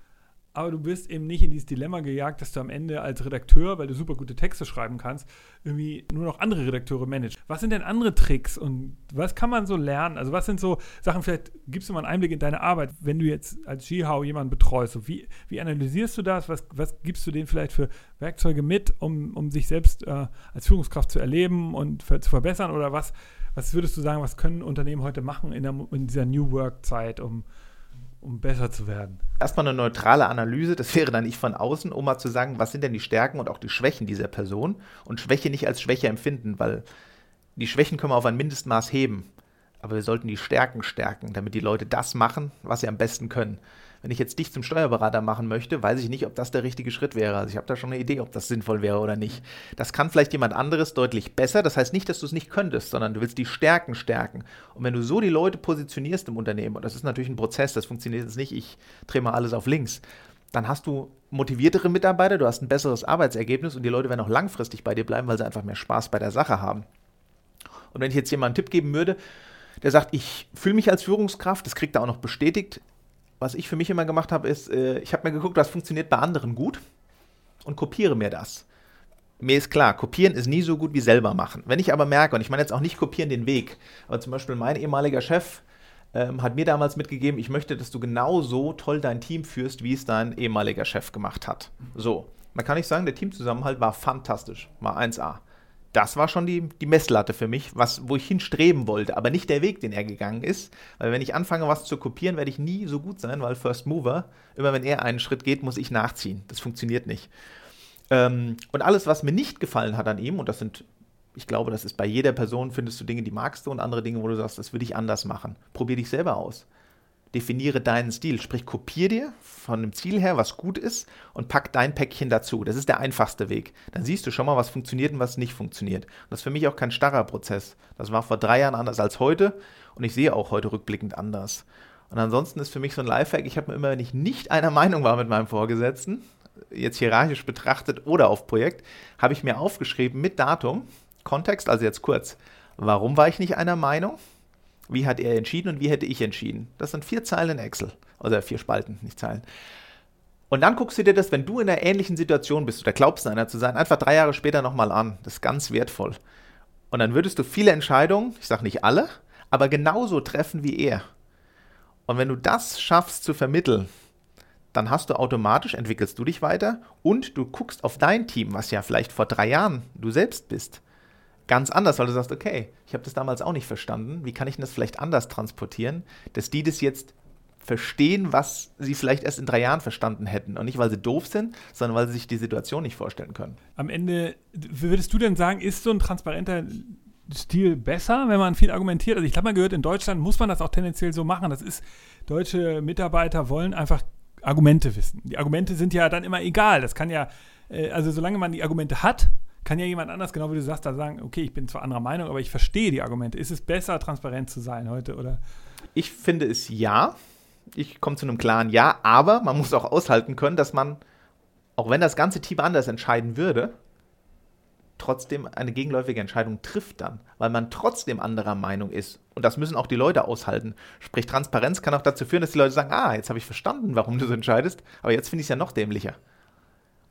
Speaker 1: aber du wirst eben nicht in dieses Dilemma gejagt, dass du am Ende als Redakteur, weil du super gute Texte schreiben kannst, irgendwie nur noch andere Redakteure managst. Was sind denn andere Tricks und was kann man so lernen? Also was sind so Sachen, vielleicht gibst du mal einen Einblick in deine Arbeit, wenn du jetzt als Jihao jemanden betreust. So wie, wie analysierst du das? Was, was gibst du denen vielleicht für Werkzeuge mit, um, um sich selbst äh, als Führungskraft zu erleben und für, zu verbessern? Oder was, was würdest du sagen, was können Unternehmen heute machen in, der, in dieser New Work-Zeit, um um besser zu werden?
Speaker 2: Erstmal eine neutrale Analyse, das wäre dann ich von außen, um mal zu sagen, was sind denn die Stärken und auch die Schwächen dieser Person und Schwäche nicht als Schwäche empfinden, weil die Schwächen können wir auf ein Mindestmaß heben. Aber wir sollten die Stärken stärken, damit die Leute das machen, was sie am besten können. Wenn ich jetzt dich zum Steuerberater machen möchte, weiß ich nicht, ob das der richtige Schritt wäre. Also ich habe da schon eine Idee, ob das sinnvoll wäre oder nicht. Das kann vielleicht jemand anderes deutlich besser. Das heißt nicht, dass du es nicht könntest, sondern du willst die Stärken stärken. Und wenn du so die Leute positionierst im Unternehmen, und das ist natürlich ein Prozess, das funktioniert jetzt nicht, ich drehe mal alles auf links, dann hast du motiviertere Mitarbeiter, du hast ein besseres Arbeitsergebnis und die Leute werden auch langfristig bei dir bleiben, weil sie einfach mehr Spaß bei der Sache haben. Und wenn ich jetzt jemanden einen Tipp geben würde, der sagt, ich fühle mich als Führungskraft, das kriegt er auch noch bestätigt, was ich für mich immer gemacht habe, ist, äh, ich habe mir geguckt, was funktioniert bei anderen gut und kopiere mir das. mir ist klar, kopieren ist nie so gut wie selber machen. Wenn ich aber merke, und ich meine jetzt auch nicht kopieren den Weg, aber zum Beispiel mein ehemaliger Chef ähm, hat mir damals mitgegeben, ich möchte, dass du genauso toll dein Team führst, wie es dein ehemaliger Chef gemacht hat. So, dann kann ich sagen, der Teamzusammenhalt war fantastisch, war 1A. Das war schon die, die Messlatte für mich, was, wo ich hinstreben wollte, aber nicht der Weg, den er gegangen ist. Weil wenn ich anfange, was zu kopieren, werde ich nie so gut sein, weil First Mover, immer wenn er einen Schritt geht, muss ich nachziehen. Das funktioniert nicht. Ähm, und alles, was mir nicht gefallen hat an ihm, und das sind, ich glaube, das ist bei jeder Person, findest du Dinge, die magst du und andere Dinge, wo du sagst, das würde ich anders machen. Probier dich selber aus. Definiere deinen Stil, sprich, kopier dir von dem Ziel her, was gut ist, und pack dein Päckchen dazu. Das ist der einfachste Weg. Dann siehst du schon mal, was funktioniert und was nicht funktioniert. Und das ist für mich auch kein starrer Prozess. Das war vor drei Jahren anders als heute und ich sehe auch heute rückblickend anders. Und ansonsten ist für mich so ein Lifehack, ich habe mir immer, wenn ich nicht einer Meinung war mit meinem Vorgesetzten, jetzt hierarchisch betrachtet oder auf Projekt, habe ich mir aufgeschrieben mit Datum, Kontext, also jetzt kurz, warum war ich nicht einer Meinung? Wie hat er entschieden und wie hätte ich entschieden? Das sind vier Zeilen in Excel. Oder vier Spalten, nicht Zeilen. Und dann guckst du dir das, wenn du in einer ähnlichen Situation bist oder glaubst, einer zu sein, einfach drei Jahre später nochmal an. Das ist ganz wertvoll. Und dann würdest du viele Entscheidungen, ich sage nicht alle, aber genauso treffen wie er. Und wenn du das schaffst zu vermitteln, dann hast du automatisch, entwickelst du dich weiter und du guckst auf dein Team, was ja vielleicht vor drei Jahren du selbst bist, ganz anders, weil du sagst, okay, ich habe das damals auch nicht verstanden, wie kann ich denn das vielleicht anders transportieren, dass die das jetzt verstehen, was sie vielleicht erst in drei Jahren verstanden hätten. Und nicht, weil sie doof sind, sondern weil sie sich die Situation nicht vorstellen können.
Speaker 1: Am Ende, würdest du denn sagen, ist so ein transparenter Stil besser, wenn man viel argumentiert? Also ich glaube, man gehört, in Deutschland muss man das auch tendenziell so machen. Das ist, deutsche Mitarbeiter wollen einfach Argumente wissen. Die Argumente sind ja dann immer egal. Das kann ja, äh, also solange man die Argumente hat, kann ja jemand anders, genau wie du sagst, da sagen, okay, ich bin zwar anderer Meinung, aber ich verstehe die Argumente. Ist es besser, transparent zu sein heute oder?
Speaker 2: Ich finde es ja. Ich komme zu einem klaren Ja, aber man muss auch aushalten können, dass man, auch wenn das ganze Team anders entscheiden würde, trotzdem eine gegenläufige Entscheidung trifft dann, weil man trotzdem anderer Meinung ist. Und das müssen auch die Leute aushalten. Sprich, Transparenz kann auch dazu führen, dass die Leute sagen, ah, jetzt habe ich verstanden, warum du so entscheidest, aber jetzt finde ich es ja noch dämlicher.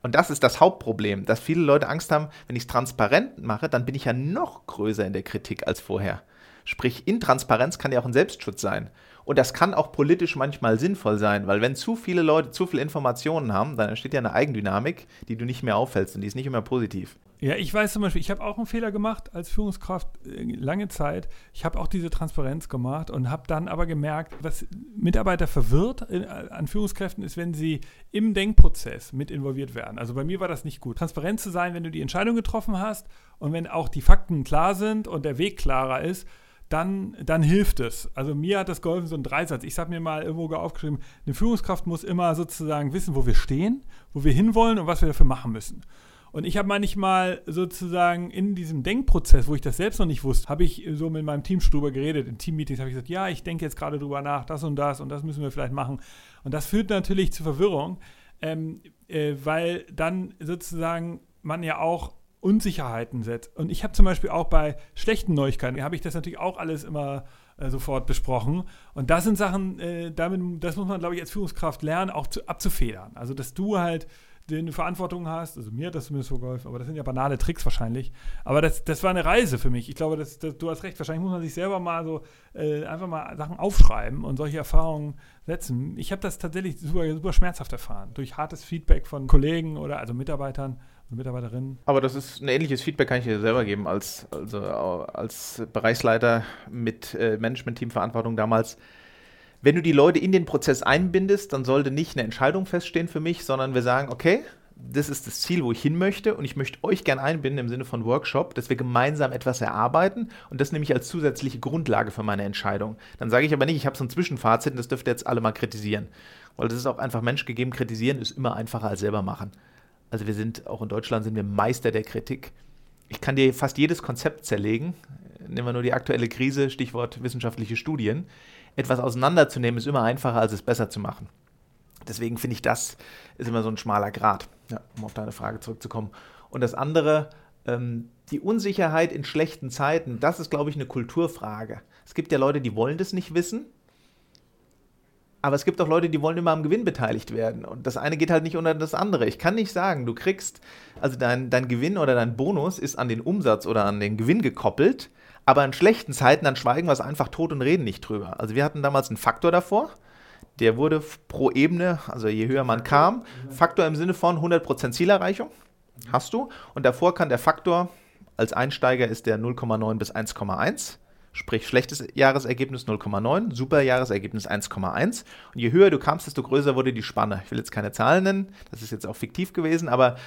Speaker 2: Und das ist das Hauptproblem, dass viele Leute Angst haben, wenn ich es transparent mache, dann bin ich ja noch größer in der Kritik als vorher. Sprich, Intransparenz kann ja auch ein Selbstschutz sein. Und das kann auch politisch manchmal sinnvoll sein, weil wenn zu viele Leute zu viele Informationen haben, dann entsteht ja eine Eigendynamik, die du nicht mehr auffällst und die ist nicht immer positiv.
Speaker 1: Ja, ich weiß zum Beispiel, ich habe auch einen Fehler gemacht als Führungskraft äh, lange Zeit. Ich habe auch diese Transparenz gemacht und habe dann aber gemerkt, was Mitarbeiter verwirrt äh, an Führungskräften ist, wenn sie im Denkprozess mit involviert werden. Also bei mir war das nicht gut. Transparent zu sein, wenn du die Entscheidung getroffen hast und wenn auch die Fakten klar sind und der Weg klarer ist, dann, dann hilft es. Also mir hat das geholfen, so ein Dreisatz. Ich habe mir mal irgendwo aufgeschrieben, eine Führungskraft muss immer sozusagen wissen, wo wir stehen, wo wir hinwollen und was wir dafür machen müssen. Und ich habe manchmal sozusagen in diesem Denkprozess, wo ich das selbst noch nicht wusste, habe ich so mit meinem Team drüber geredet. In Teammeetings habe ich gesagt, ja, ich denke jetzt gerade drüber nach, das und das und das müssen wir vielleicht machen. Und das führt natürlich zu Verwirrung, ähm, äh, weil dann sozusagen man ja auch Unsicherheiten setzt. Und ich habe zum Beispiel auch bei schlechten Neuigkeiten, habe ich das natürlich auch alles immer äh, sofort besprochen. Und das sind Sachen, äh, damit, das muss man, glaube ich, als Führungskraft lernen, auch zu, abzufedern. Also, dass du halt eine Verantwortung hast. Also mir hat das zumindest so geholfen, aber das sind ja banale Tricks wahrscheinlich. Aber das, das war eine Reise für mich. Ich glaube, das, das, du hast recht. Wahrscheinlich muss man sich selber mal so äh, einfach mal Sachen aufschreiben und solche Erfahrungen setzen. Ich habe das tatsächlich super, super schmerzhaft erfahren. Durch hartes Feedback von Kollegen oder also Mitarbeitern Mitarbeiterinnen.
Speaker 2: Aber das ist ein ähnliches Feedback, kann ich dir selber geben, als, also als Bereichsleiter mit äh, Management-Team-Verantwortung damals wenn du die Leute in den Prozess einbindest, dann sollte nicht eine Entscheidung feststehen für mich, sondern wir sagen, okay, das ist das Ziel, wo ich hin möchte und ich möchte euch gerne einbinden im Sinne von Workshop, dass wir gemeinsam etwas erarbeiten und das nehme ich als zusätzliche Grundlage für meine Entscheidung. Dann sage ich aber nicht, ich habe so ein Zwischenfazit und das dürft ihr jetzt alle mal kritisieren. Weil das ist auch einfach menschgegeben, kritisieren ist immer einfacher als selber machen. Also wir sind, auch in Deutschland sind wir Meister der Kritik. Ich kann dir fast jedes Konzept zerlegen. Nehmen wir nur die aktuelle Krise, Stichwort wissenschaftliche Studien etwas auseinanderzunehmen, ist immer einfacher, als es besser zu machen. Deswegen finde ich, das ist immer so ein schmaler Grad, ja, um auf deine Frage zurückzukommen. Und das andere, ähm, die Unsicherheit in schlechten Zeiten, das ist, glaube ich, eine Kulturfrage. Es gibt ja Leute, die wollen das nicht wissen. Aber es gibt auch Leute, die wollen immer am Gewinn beteiligt werden. Und das eine geht halt nicht unter das andere. Ich kann nicht sagen, du kriegst, also dein, dein Gewinn oder dein Bonus ist an den Umsatz oder an den Gewinn gekoppelt. Aber in schlechten Zeiten, dann schweigen wir es einfach tot und reden nicht drüber. Also wir hatten damals einen Faktor davor. Der wurde pro Ebene, also je höher man kam, Faktor im Sinne von 100% Zielerreichung hast du. Und davor kann der Faktor, als Einsteiger ist der 0,9 bis 1,1. Sprich, schlechtes Jahresergebnis 0,9, super Jahresergebnis 1,1. Und je höher du kamst, desto größer wurde die Spanne. Ich will jetzt keine Zahlen nennen, das ist jetzt auch fiktiv gewesen, aber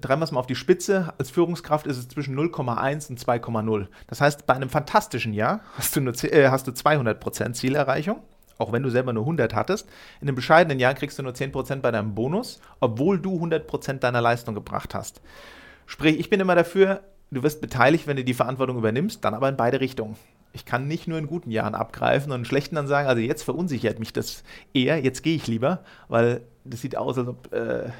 Speaker 2: treiben wir es mal auf die Spitze. Als Führungskraft ist es zwischen 0,1 und 2,0. Das heißt, bei einem fantastischen Jahr hast du, nur, äh, hast du 200% Zielerreichung, auch wenn du selber nur 100 hattest. In einem bescheidenen Jahr kriegst du nur 10% bei deinem Bonus, obwohl du 100% deiner Leistung gebracht hast. Sprich, ich bin immer dafür, du wirst beteiligt, wenn du die Verantwortung übernimmst, dann aber in beide Richtungen. Ich kann nicht nur in guten Jahren abgreifen und in schlechten dann sagen, also jetzt verunsichert mich das eher, jetzt gehe ich lieber, weil das sieht aus, als ob äh,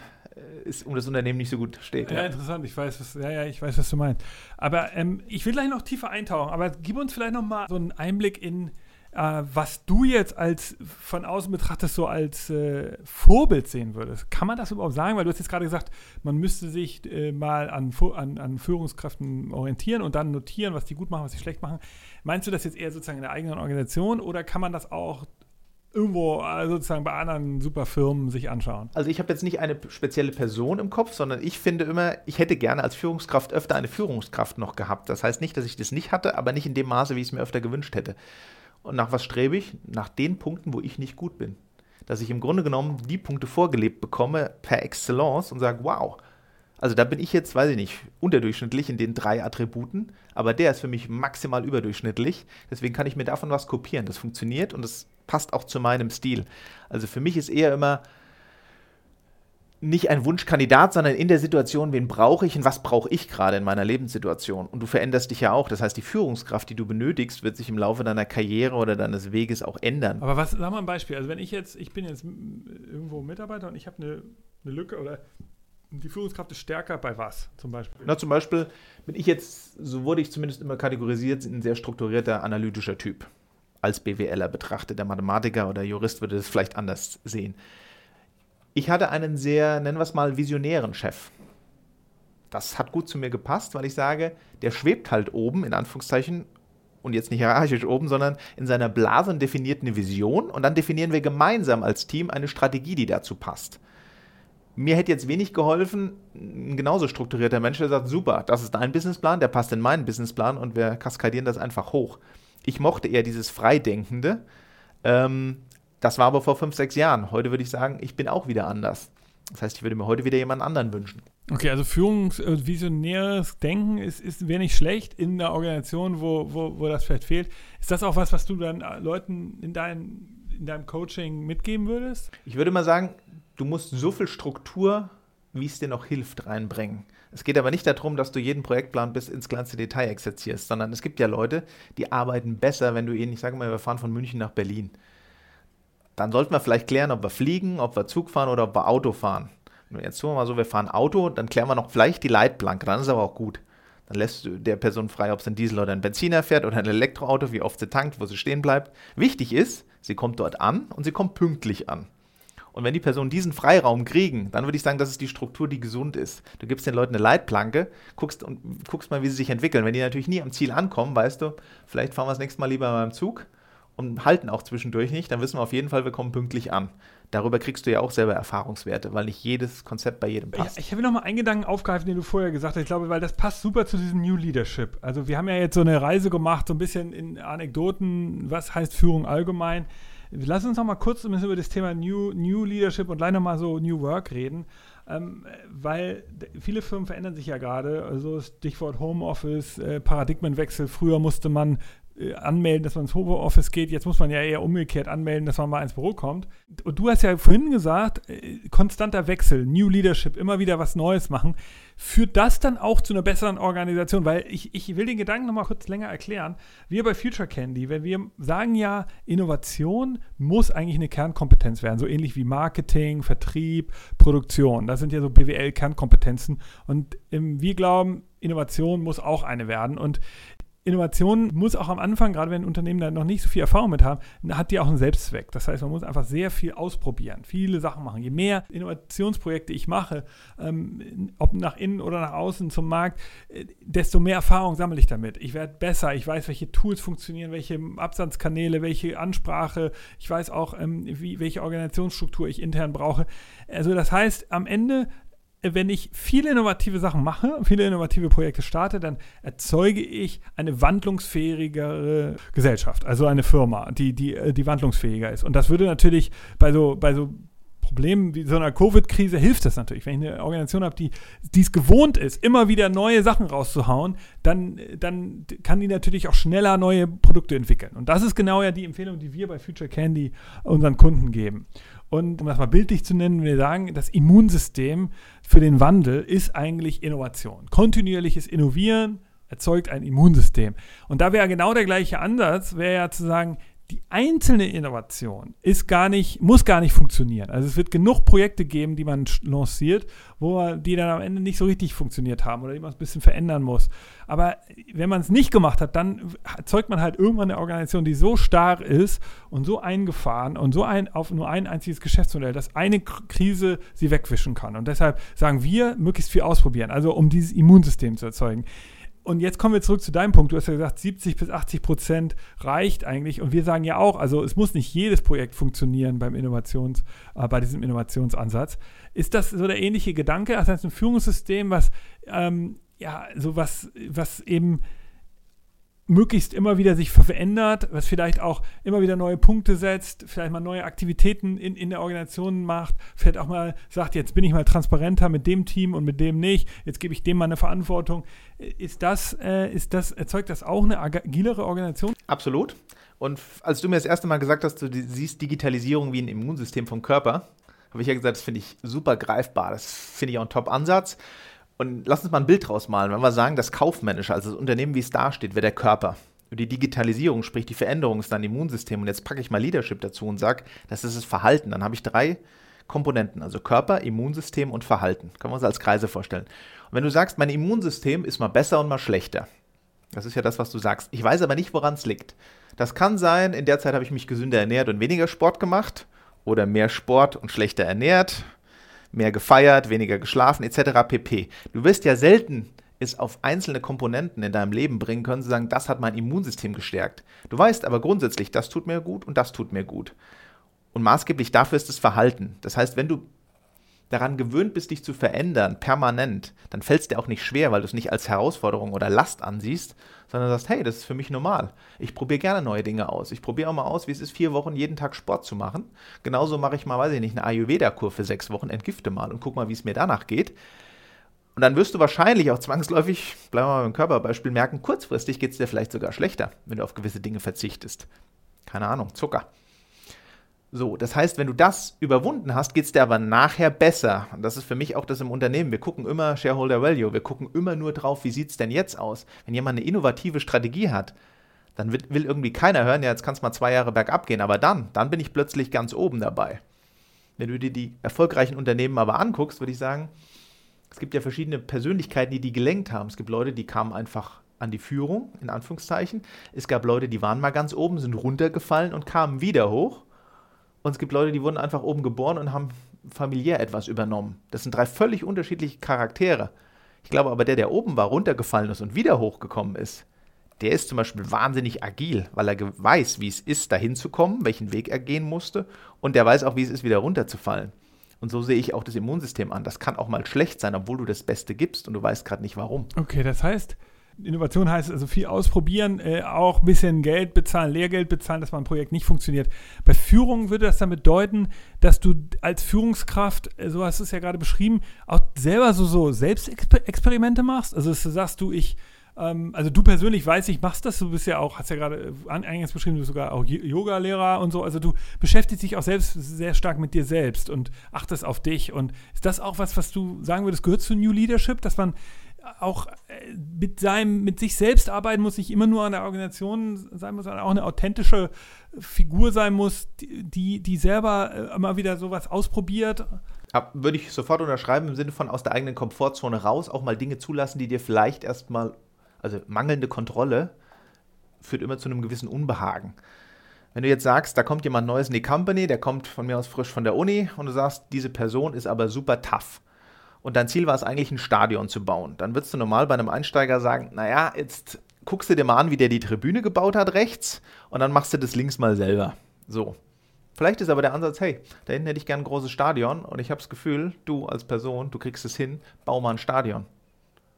Speaker 2: es um das Unternehmen nicht so gut steht.
Speaker 1: Ja, ja, interessant, ich weiß, was, ja, ja, ich weiß, was du meinst. Aber ähm, ich will gleich noch tiefer eintauchen, aber gib uns vielleicht noch mal so einen Einblick in äh, was du jetzt als von außen betrachtest, so als äh, Vorbild sehen würdest. Kann man das überhaupt sagen? Weil du hast jetzt gerade gesagt, man müsste sich äh, mal an, an, an, Führungskräften orientieren und dann notieren, was die gut machen, was sie schlecht machen. Meinst du das jetzt eher sozusagen in der eigenen Organisation oder kann man das auch irgendwo äh, sozusagen bei anderen super Firmen sich anschauen?
Speaker 2: Also ich habe jetzt nicht eine spezielle Person im Kopf, sondern ich finde immer, ich hätte gerne als Führungskraft öfter eine Führungskraft noch gehabt. Das heißt nicht, dass ich das nicht hatte, aber nicht in dem Maße, wie ich es mir öfter gewünscht hätte. Und nach was strebe ich? Nach den Punkten, wo ich nicht gut bin. Dass ich im Grunde genommen die Punkte vorgelebt bekomme per Excellence und sage, wow, also da bin ich jetzt, weiß ich nicht, unterdurchschnittlich in den drei Attributen, aber der ist für mich maximal überdurchschnittlich. Deswegen kann ich mir davon was kopieren. Das funktioniert und das passt auch zu meinem Stil. Also für mich ist eher immer, nicht ein Wunschkandidat, sondern in der Situation, wen brauche ich und was brauche ich gerade in meiner Lebenssituation. Und du veränderst dich ja auch. Das heißt, die Führungskraft, die du benötigst, wird sich im Laufe deiner Karriere oder deines Weges auch ändern.
Speaker 1: Aber was, sag mal ein Beispiel. Also wenn ich jetzt, ich bin jetzt irgendwo Mitarbeiter und ich habe eine, eine Lücke oder die Führungskraft ist stärker bei was zum Beispiel?
Speaker 2: Na, zum Beispiel bin ich jetzt, so wurde ich zumindest immer kategorisiert, ein sehr strukturierter, analytischer Typ. Als BWLer betrachtet. Der Mathematiker oder Jurist würde das vielleicht anders sehen. Ich hatte einen sehr, nennen wir es mal, visionären Chef. Das hat gut zu mir gepasst, weil ich sage, der schwebt halt oben, in Anführungszeichen, und jetzt nicht hierarchisch oben, sondern in seiner Blase und definiert eine Vision und dann definieren wir gemeinsam als Team eine Strategie, die dazu passt. Mir hätte jetzt wenig geholfen, ein genauso strukturierter Mensch, der sagt, super, das ist dein Businessplan, der passt in meinen Businessplan und wir kaskadieren das einfach hoch. Ich mochte eher dieses Freidenkende, ähm, das war aber vor fünf, sechs Jahren. Heute würde ich sagen, ich bin auch wieder anders. Das heißt, ich würde mir heute wieder jemanden anderen wünschen.
Speaker 1: Okay, also führungsvisionäres Denken ist, ist wäre nicht schlecht in einer Organisation, wo, wo, wo das vielleicht fehlt. Ist das auch was, was du dann äh, Leuten in, dein, in deinem Coaching mitgeben würdest?
Speaker 2: Ich würde mal sagen, du musst so viel Struktur, wie es dir noch hilft, reinbringen. Es geht aber nicht darum, dass du jeden Projektplan bis ins kleinste Detail exerzierst, sondern es gibt ja Leute, die arbeiten besser, wenn du ihnen, ich sage mal, wir fahren von München nach Berlin dann sollten wir vielleicht klären, ob wir fliegen, ob wir Zug fahren oder ob wir Auto fahren. Jetzt tun wir mal so, wir fahren Auto, dann klären wir noch vielleicht die Leitplanke, dann ist aber auch gut. Dann lässt du der Person frei, ob es ein Diesel oder ein Benziner fährt oder ein Elektroauto, wie oft sie tankt, wo sie stehen bleibt. Wichtig ist, sie kommt dort an und sie kommt pünktlich an. Und wenn die Personen diesen Freiraum kriegen, dann würde ich sagen, das ist die Struktur, die gesund ist. Du gibst den Leuten eine Leitplanke, guckst und guckst mal, wie sie sich entwickeln. Wenn die natürlich nie am Ziel ankommen, weißt du, vielleicht fahren wir das nächste Mal lieber beim Zug und halten auch zwischendurch nicht, dann wissen wir auf jeden Fall, wir kommen pünktlich an. Darüber kriegst du ja auch selber Erfahrungswerte, weil nicht jedes Konzept bei jedem passt.
Speaker 1: Ja, ich habe noch mal einen Gedanken aufgreifen, den du vorher gesagt hast. Ich glaube, weil das passt super zu diesem New Leadership. Also wir haben ja jetzt so eine Reise gemacht, so ein bisschen in Anekdoten, was heißt Führung allgemein. Lass uns noch mal kurz ein bisschen über das Thema New, New Leadership und gleich noch mal so New Work reden. Ähm, weil viele Firmen verändern sich ja gerade. Also Stichwort Homeoffice, äh, Paradigmenwechsel. Früher musste man anmelden, dass man ins Homeoffice geht. Jetzt muss man ja eher umgekehrt anmelden, dass man mal ins Büro kommt. Und du hast ja vorhin gesagt, äh, konstanter Wechsel, New Leadership, immer wieder was Neues machen. Führt das dann auch zu einer besseren Organisation? Weil ich, ich will den Gedanken nochmal kurz länger erklären. Wir bei Future Candy, wenn wir sagen ja, Innovation muss eigentlich eine Kernkompetenz werden, so ähnlich wie Marketing, Vertrieb, Produktion. Das sind ja so BWL-Kernkompetenzen. Und ähm, wir glauben, Innovation muss auch eine werden. Und Innovation muss auch am Anfang, gerade wenn Unternehmen da noch nicht so viel Erfahrung mit haben, hat die auch einen Selbstzweck. Das heißt, man muss einfach sehr viel ausprobieren, viele Sachen machen. Je mehr Innovationsprojekte ich mache, ähm, ob nach innen oder nach außen zum Markt, äh, desto mehr Erfahrung sammle ich damit. Ich werde besser, ich weiß, welche Tools funktionieren, welche Absatzkanäle, welche Ansprache, ich weiß auch, ähm, wie, welche Organisationsstruktur ich intern brauche. Also das heißt, am Ende wenn ich viele innovative Sachen mache, viele innovative Projekte starte, dann erzeuge ich eine wandlungsfähigere Gesellschaft, also eine Firma, die, die, äh, die wandlungsfähiger ist. Und das würde natürlich bei so, bei so Problemen wie so einer Covid-Krise hilft das natürlich. Wenn ich eine Organisation habe, die es gewohnt ist, immer wieder neue Sachen rauszuhauen, dann, dann kann die natürlich auch schneller neue Produkte entwickeln. Und das ist genau ja die Empfehlung, die wir bei Future Candy unseren Kunden geben. Und um das mal bildlich zu nennen, wir sagen, das Immunsystem für den Wandel ist eigentlich Innovation. Kontinuierliches Innovieren erzeugt ein Immunsystem. Und da wäre genau der gleiche Ansatz, wäre ja zu sagen, die einzelne Innovation ist gar nicht, muss gar nicht funktionieren. Also es wird genug Projekte geben, die man lanciert, wo die dann am Ende nicht so richtig funktioniert haben oder die man ein bisschen verändern muss. Aber wenn man es nicht gemacht hat, dann erzeugt man halt irgendwann eine Organisation, die so stark ist und so eingefahren und so ein, auf nur ein einziges Geschäftsmodell, dass eine Krise sie wegwischen kann. Und deshalb sagen wir, möglichst viel ausprobieren, also um dieses Immunsystem zu erzeugen. Und jetzt kommen wir zurück zu deinem Punkt. Du hast ja gesagt, 70 bis 80 Prozent reicht eigentlich. Und wir sagen ja auch, also es muss nicht jedes Projekt funktionieren beim Innovations, äh, bei diesem Innovationsansatz. Ist das so der ähnliche Gedanke? Das heißt, ein Führungssystem, was ähm, ja so was, was eben möglichst immer wieder sich verändert, was vielleicht auch immer wieder neue Punkte setzt, vielleicht mal neue Aktivitäten in, in der Organisation macht, vielleicht auch mal sagt, jetzt bin ich mal transparenter mit dem Team und mit dem nicht, jetzt gebe ich dem mal eine Verantwortung. Ist das, äh, ist das, erzeugt das auch eine agilere Organisation?
Speaker 2: Absolut. Und als du mir das erste Mal gesagt hast, du siehst Digitalisierung wie ein Immunsystem vom Körper, habe ich ja gesagt, das finde ich super greifbar. Das finde ich auch ein Top-Ansatz. Und lass uns mal ein Bild draus malen. Wenn wir sagen, das Kaufmännische, also das Unternehmen, wie es dasteht, wäre der Körper. Und die Digitalisierung, sprich die Veränderung, ist dein Immunsystem. Und jetzt packe ich mal Leadership dazu und sage, das ist das Verhalten. Dann habe ich drei Komponenten, also Körper, Immunsystem und Verhalten. Können wir uns als Kreise vorstellen. Und wenn du sagst, mein Immunsystem ist mal besser und mal schlechter, das ist ja das, was du sagst. Ich weiß aber nicht, woran es liegt. Das kann sein, in der Zeit habe ich mich gesünder ernährt und weniger Sport gemacht oder mehr Sport und schlechter ernährt mehr gefeiert, weniger geschlafen etc. pp. Du wirst ja selten es auf einzelne Komponenten in deinem Leben bringen können, zu sagen, das hat mein Immunsystem gestärkt. Du weißt aber grundsätzlich, das tut mir gut und das tut mir gut. Und maßgeblich dafür ist das Verhalten. Das heißt, wenn du daran gewöhnt bist, dich zu verändern, permanent, dann fällt es dir auch nicht schwer, weil du es nicht als Herausforderung oder Last ansiehst, sondern sagst, hey, das ist für mich normal. Ich probiere gerne neue Dinge aus. Ich probiere auch mal aus, wie es ist, vier Wochen jeden Tag Sport zu machen. Genauso mache ich mal, weiß ich nicht, eine Ayurveda-Kur für sechs Wochen, entgifte mal und guck mal, wie es mir danach geht. Und dann wirst du wahrscheinlich auch zwangsläufig, bleiben wir mal beim Körperbeispiel, merken, kurzfristig geht es dir vielleicht sogar schlechter, wenn du auf gewisse Dinge verzichtest. Keine Ahnung, Zucker. So, das heißt, wenn du das überwunden hast, geht es dir aber nachher besser. Und das ist für mich auch das im Unternehmen. Wir gucken immer Shareholder Value, wir gucken immer nur drauf, wie sieht es denn jetzt aus. Wenn jemand eine innovative Strategie hat, dann will, will irgendwie keiner hören, ja, jetzt kannst du mal zwei Jahre bergab gehen, aber dann, dann bin ich plötzlich ganz oben dabei. Wenn du dir die erfolgreichen Unternehmen aber anguckst, würde ich sagen, es gibt ja verschiedene Persönlichkeiten, die die gelenkt haben. Es gibt Leute, die kamen einfach an die Führung, in Anführungszeichen. Es gab Leute, die waren mal ganz oben, sind runtergefallen und kamen wieder hoch. Und es gibt Leute, die wurden einfach oben geboren und haben familiär etwas übernommen. Das sind drei völlig unterschiedliche Charaktere. Ich glaube aber, der, der oben war, runtergefallen ist und wieder hochgekommen ist, der ist zum Beispiel wahnsinnig agil, weil er weiß, wie es ist, dahin zu kommen, welchen Weg er gehen musste und der weiß auch, wie es ist, wieder runterzufallen. Und so sehe ich auch das Immunsystem an. Das kann auch mal schlecht sein, obwohl du das Beste gibst und du weißt gerade nicht warum.
Speaker 1: Okay, das heißt, Innovation heißt also viel ausprobieren, äh, auch ein bisschen Geld bezahlen, Lehrgeld bezahlen, dass man ein Projekt nicht funktioniert. Bei Führung würde das dann bedeuten, dass du als Führungskraft, äh, so hast du es ja gerade beschrieben, auch selber so, so Selbstexperimente machst. Also dass du sagst, du, ich, ähm, also du persönlich weißt, ich machst das, du bist ja auch, hast ja gerade äh, eingangs beschrieben, du bist sogar auch Yoga-Lehrer und so. Also du beschäftigst dich auch selbst sehr stark mit dir selbst und achtest auf dich. Und ist das auch was, was du sagen würdest, gehört zu New Leadership, dass man auch äh, mit seinem, mit sich selbst arbeiten muss, nicht immer nur an der Organisation sein muss, sondern auch eine authentische Figur sein muss, die, die selber äh, immer wieder sowas ausprobiert.
Speaker 2: Würde ich sofort unterschreiben im Sinne von aus der eigenen Komfortzone raus, auch mal Dinge zulassen, die dir vielleicht erstmal, also mangelnde Kontrolle, führt immer zu einem gewissen Unbehagen. Wenn du jetzt sagst, da kommt jemand Neues in die Company, der kommt von mir aus frisch von der Uni und du sagst, diese Person ist aber super tough und dein Ziel war es eigentlich, ein Stadion zu bauen, dann würdest du normal bei einem Einsteiger sagen, naja, jetzt guckst du dir mal an, wie der die Tribüne gebaut hat rechts und dann machst du das links mal selber. So. Vielleicht ist aber der Ansatz, hey, da hinten hätte ich gern ein großes Stadion und ich habe das Gefühl, du als Person, du kriegst es hin, bau mal ein Stadion.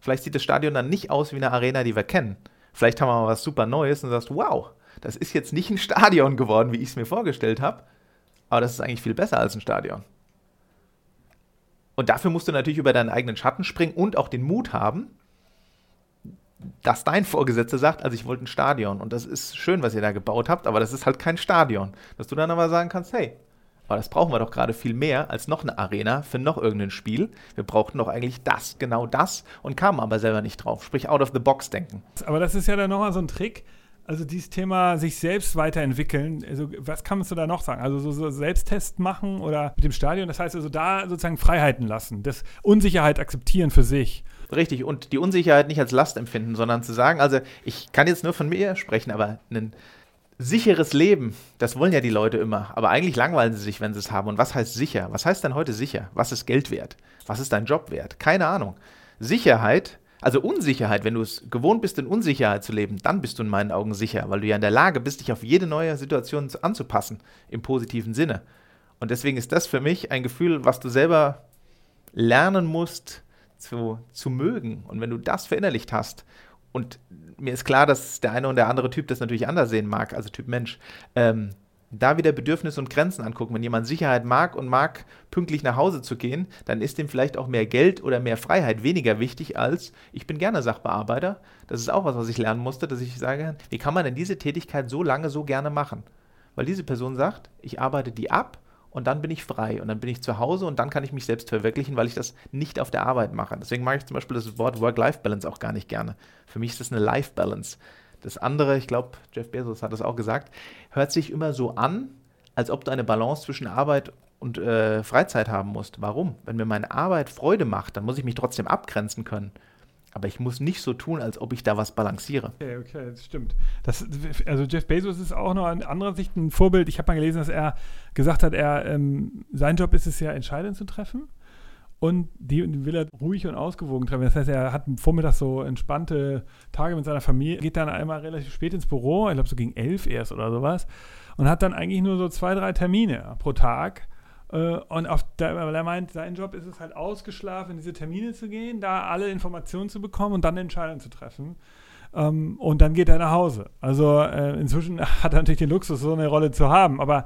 Speaker 2: Vielleicht sieht das Stadion dann nicht aus wie eine Arena, die wir kennen. Vielleicht haben wir mal was super Neues und sagst, wow, das ist jetzt nicht ein Stadion geworden, wie ich es mir vorgestellt habe, aber das ist eigentlich viel besser als ein Stadion. Und dafür musst du natürlich über deinen eigenen Schatten springen und auch den Mut haben, dass dein Vorgesetzter sagt, also ich wollte ein Stadion und das ist schön, was ihr da gebaut habt, aber das ist halt kein Stadion. Dass du dann aber sagen kannst, hey, aber das brauchen wir doch gerade viel mehr als noch eine Arena für noch irgendein Spiel. Wir brauchten doch eigentlich das, genau das und kamen aber selber nicht drauf. Sprich, out of the box denken.
Speaker 1: Aber das ist ja dann nochmal so ein Trick. Also dieses Thema sich selbst weiterentwickeln, also was kannst du da noch sagen? Also so, so Selbsttest machen oder mit dem Stadion, das heißt also da sozusagen Freiheiten lassen, das Unsicherheit akzeptieren für sich.
Speaker 2: Richtig, und die Unsicherheit nicht als Last empfinden, sondern zu sagen, also ich kann jetzt nur von mir sprechen, aber ein sicheres Leben, das wollen ja die Leute immer, aber eigentlich langweilen sie sich, wenn sie es haben. Und was heißt sicher? Was heißt denn heute sicher? Was ist Geld wert? Was ist dein Job wert? Keine Ahnung. Sicherheit, also Unsicherheit, wenn du es gewohnt bist, in Unsicherheit zu leben, dann bist du in meinen Augen sicher, weil du ja in der Lage bist, dich auf jede neue Situation anzupassen, im positiven Sinne. Und deswegen ist das für mich ein Gefühl, was du selber lernen musst, zu, zu mögen. Und wenn du das verinnerlicht hast, und mir ist klar, dass der eine und der andere Typ das natürlich anders sehen mag, also Typ Mensch, ähm, da wieder Bedürfnisse und Grenzen angucken. Wenn jemand Sicherheit mag und mag, pünktlich nach Hause zu gehen, dann ist dem vielleicht auch mehr Geld oder mehr Freiheit weniger wichtig als, ich bin gerne Sachbearbeiter. Das ist auch was, was ich lernen musste, dass ich sage, wie kann man denn diese Tätigkeit so lange so gerne machen? Weil diese Person sagt, ich arbeite die ab und dann bin ich frei und dann bin ich zu Hause und dann kann ich mich selbst verwirklichen, weil ich das nicht auf der Arbeit mache. Deswegen mag ich zum Beispiel das Wort Work-Life-Balance auch gar nicht gerne. Für mich ist das eine Life-Balance. Das andere, ich glaube, Jeff Bezos hat das auch gesagt, hört sich immer so an, als ob du eine Balance zwischen Arbeit und äh, Freizeit haben musst. Warum? Wenn mir meine Arbeit Freude macht, dann muss ich mich trotzdem abgrenzen können. Aber ich muss nicht so tun, als ob ich da was balanciere.
Speaker 1: Okay, okay, das stimmt. Das, also Jeff Bezos ist auch noch in anderer Sicht ein Vorbild. Ich habe mal gelesen, dass er gesagt hat, er, ähm, sein Job ist es ja, Entscheidungen zu treffen. Und die, will er ruhig und ausgewogen treffen. Das heißt, er hat vormittags so entspannte Tage mit seiner Familie, geht dann einmal relativ spät ins Büro, ich glaube so gegen elf erst oder sowas, und hat dann eigentlich nur so zwei, drei Termine pro Tag äh, und auf weil er meint, sein Job ist es halt ausgeschlafen, in diese Termine zu gehen, da alle Informationen zu bekommen und dann eine Entscheidung zu treffen. Ähm, und dann geht er nach Hause. Also äh, inzwischen hat er natürlich den Luxus, so eine Rolle zu haben, aber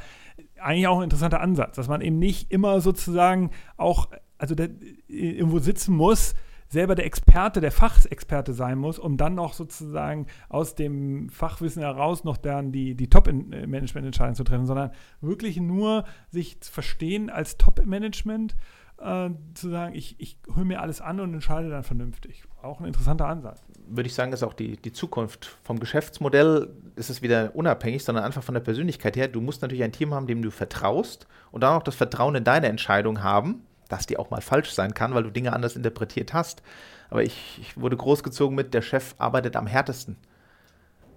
Speaker 1: eigentlich auch ein interessanter Ansatz, dass man eben nicht immer sozusagen auch, also der, irgendwo sitzen muss, selber der Experte, der Fachexperte sein muss, um dann noch sozusagen aus dem Fachwissen heraus noch dann die, die Top-Management-Entscheidungen zu treffen, sondern wirklich nur sich zu verstehen als Top-Management, äh, zu sagen, ich, ich höre mir alles an und entscheide dann vernünftig. Auch ein interessanter Ansatz.
Speaker 2: Würde ich sagen, ist auch die, die Zukunft. Vom Geschäftsmodell ist es wieder unabhängig, sondern einfach von der Persönlichkeit her. Du musst natürlich ein Team haben, dem du vertraust und dann auch das Vertrauen in deine Entscheidung haben dass die auch mal falsch sein kann, weil du Dinge anders interpretiert hast. Aber ich, ich wurde großgezogen mit, der Chef arbeitet am härtesten.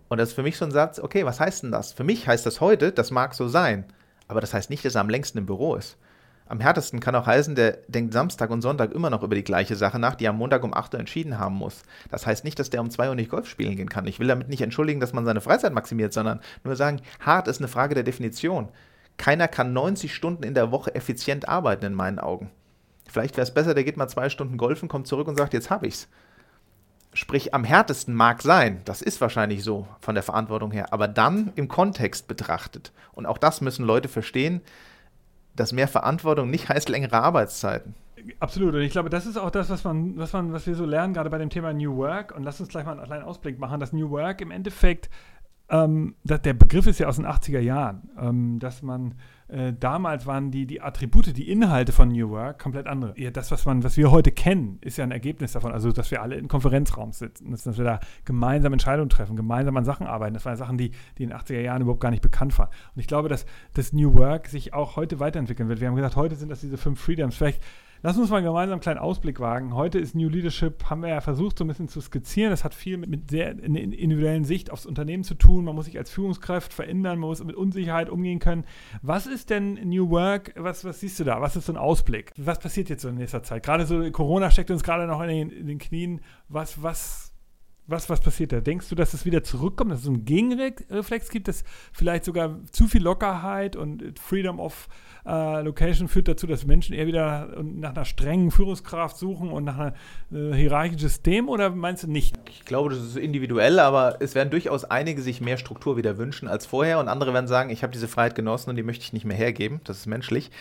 Speaker 2: Und das ist für mich so ein Satz, okay, was heißt denn das? Für mich heißt das heute, das mag so sein, aber das heißt nicht, dass er am längsten im Büro ist. Am härtesten kann auch heißen, der denkt Samstag und Sonntag immer noch über die gleiche Sache nach, die er am Montag um 8 Uhr entschieden haben muss. Das heißt nicht, dass der um 2 Uhr nicht Golf spielen gehen kann. Ich will damit nicht entschuldigen, dass man seine Freizeit maximiert, sondern nur sagen, hart ist eine Frage der Definition. Keiner kann 90 Stunden in der Woche effizient arbeiten, in meinen Augen. Vielleicht wäre es besser, der geht mal zwei Stunden golfen, kommt zurück und sagt, jetzt habe ich's. Sprich, am härtesten mag sein, das ist wahrscheinlich so von der Verantwortung her, aber dann im Kontext betrachtet. Und auch das müssen Leute verstehen, dass mehr Verantwortung nicht heißt längere Arbeitszeiten.
Speaker 1: Absolut. Und ich glaube, das ist auch das, was man, was man, was wir so lernen, gerade bei dem Thema New Work. Und lass uns gleich mal einen kleinen Ausblick machen, dass New Work im Endeffekt, ähm, der Begriff ist ja aus den 80er Jahren, ähm, dass man äh, damals waren die, die Attribute, die Inhalte von New Work komplett andere. Ja, das, was, man, was wir heute kennen, ist ja ein Ergebnis davon. Also, dass wir alle in Konferenzraum sitzen, dass, dass wir da gemeinsam Entscheidungen treffen, gemeinsam an Sachen arbeiten. Das waren Sachen, die, die in den 80er Jahren überhaupt gar nicht bekannt waren. Und ich glaube, dass das New Work sich auch heute weiterentwickeln wird. Wir haben gesagt, heute sind das diese fünf Freedoms. Vielleicht Lass uns mal gemeinsam einen kleinen Ausblick wagen. Heute ist New Leadership, haben wir ja versucht, so ein bisschen zu skizzieren. Das hat viel mit, mit sehr individuellen Sicht aufs Unternehmen zu tun. Man muss sich als Führungskraft verändern, man muss mit Unsicherheit umgehen können. Was ist denn New Work? Was, was siehst du da? Was ist so ein Ausblick? Was passiert jetzt so in nächster Zeit? Gerade so Corona steckt uns gerade noch in den, in den Knien. Was, was was, was passiert da? Denkst du, dass es wieder zurückkommt, dass es einen Gegenreflex gibt, dass vielleicht sogar zu viel Lockerheit und Freedom of äh, Location führt dazu, dass Menschen eher wieder nach einer strengen Führungskraft suchen und nach einem äh, hierarchischen System oder meinst du nicht?
Speaker 2: Ich glaube, das ist individuell, aber es werden durchaus einige sich mehr Struktur wieder wünschen als vorher und andere werden sagen, ich habe diese Freiheit genossen und die möchte ich nicht mehr hergeben. Das ist menschlich.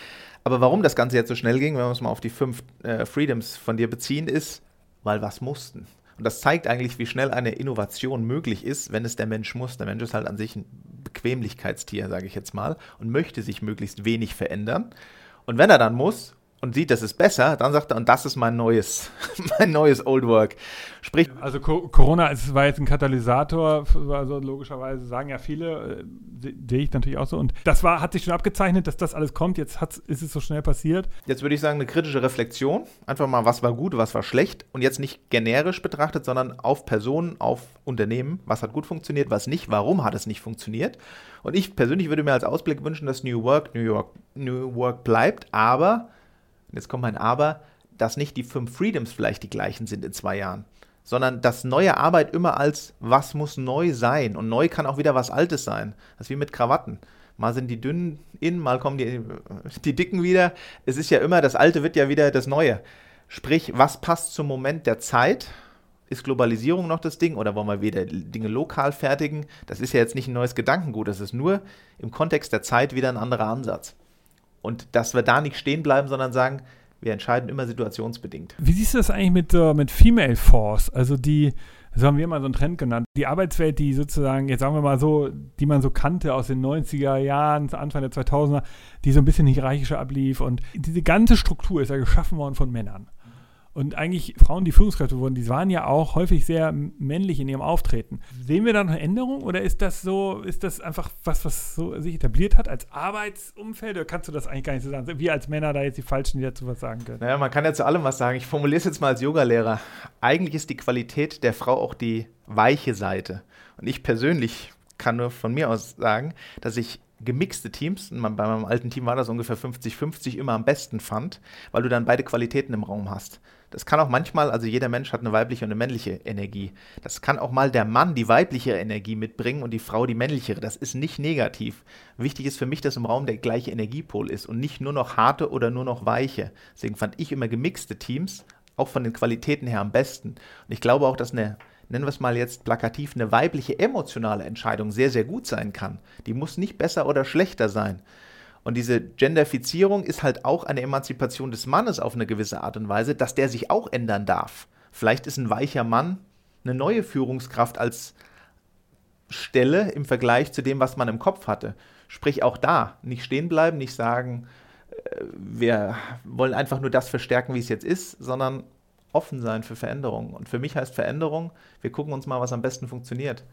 Speaker 2: Aber warum das Ganze jetzt so schnell ging, wenn wir uns mal auf die fünf äh, Freedoms von dir beziehen, ist, weil was mussten. Und das zeigt eigentlich, wie schnell eine Innovation möglich ist, wenn es der Mensch muss. Der Mensch ist halt an sich ein Bequemlichkeitstier, sage ich jetzt mal, und möchte sich möglichst wenig verändern. Und wenn er dann muss, und sieht, das ist besser, dann sagt er, und das ist mein neues, mein neues Old Work. Sprich.
Speaker 1: Also Co Corona es war jetzt ein Katalysator, also logischerweise sagen ja viele, äh, sehe ich natürlich auch so. Und das war, hat sich schon abgezeichnet, dass das alles kommt. Jetzt ist es so schnell passiert.
Speaker 2: Jetzt würde ich sagen, eine kritische Reflexion. Einfach mal, was war gut, was war schlecht. Und jetzt nicht generisch betrachtet, sondern auf Personen, auf Unternehmen. Was hat gut funktioniert, was nicht, warum hat es nicht funktioniert. Und ich persönlich würde mir als Ausblick wünschen, dass New Work New York New Work bleibt, aber jetzt kommt mein Aber, dass nicht die fünf Freedoms vielleicht die gleichen sind in zwei Jahren, sondern dass neue Arbeit immer als was muss neu sein und neu kann auch wieder was Altes sein. Das ist wie mit Krawatten. Mal sind die dünnen in, mal kommen die, die dicken wieder. Es ist ja immer, das Alte wird ja wieder das Neue. Sprich, was passt zum Moment der Zeit? Ist Globalisierung noch das Ding oder wollen wir wieder Dinge lokal fertigen? Das ist ja jetzt nicht ein neues Gedankengut, das ist nur im Kontext der Zeit wieder ein anderer Ansatz. Und dass wir da nicht stehen bleiben, sondern sagen, wir entscheiden immer situationsbedingt.
Speaker 1: Wie siehst du das eigentlich mit, uh, mit Female Force? Also die, so haben wir mal so einen Trend genannt. Die Arbeitswelt, die sozusagen, jetzt sagen wir mal so, die man so kannte aus den 90er Jahren, Anfang der 2000er, die so ein bisschen hierarchischer ablief. Und diese ganze Struktur ist ja geschaffen worden von Männern. Und eigentlich Frauen, die Führungskräfte wurden, die waren ja auch häufig sehr männlich in ihrem Auftreten. Sehen wir da noch eine Änderung oder ist das so, ist das einfach was, was so sich etabliert hat als Arbeitsumfeld? Oder kannst du das eigentlich gar nicht so sagen? Wir als Männer da jetzt die Falschen, die dazu was sagen können.
Speaker 2: Naja, man kann ja zu allem was sagen. Ich formuliere es jetzt mal als Yogalehrer. Eigentlich ist die Qualität der Frau auch die weiche Seite. Und ich persönlich kann nur von mir aus sagen, dass ich gemixte Teams, bei meinem alten Team war das ungefähr 50-50, immer am besten fand, weil du dann beide Qualitäten im Raum hast. Das kann auch manchmal, also jeder Mensch hat eine weibliche und eine männliche Energie. Das kann auch mal der Mann die weibliche Energie mitbringen und die Frau die männlichere. Das ist nicht negativ. Wichtig ist für mich, dass im Raum der gleiche Energiepol ist und nicht nur noch harte oder nur noch weiche. Deswegen fand ich immer gemixte Teams auch von den Qualitäten her am besten. Und ich glaube auch, dass eine nennen wir es mal jetzt plakativ, eine weibliche emotionale Entscheidung sehr, sehr gut sein kann. Die muss nicht besser oder schlechter sein. Und diese Genderfizierung ist halt auch eine Emanzipation des Mannes auf eine gewisse Art und Weise, dass der sich auch ändern darf. Vielleicht ist ein weicher Mann eine neue Führungskraft als Stelle im Vergleich zu dem, was man im Kopf hatte. Sprich auch da, nicht stehen bleiben, nicht sagen, äh, wir wollen einfach nur das verstärken, wie es jetzt ist, sondern offen sein für Veränderungen. Und für mich heißt Veränderung, wir gucken uns mal, was am besten funktioniert.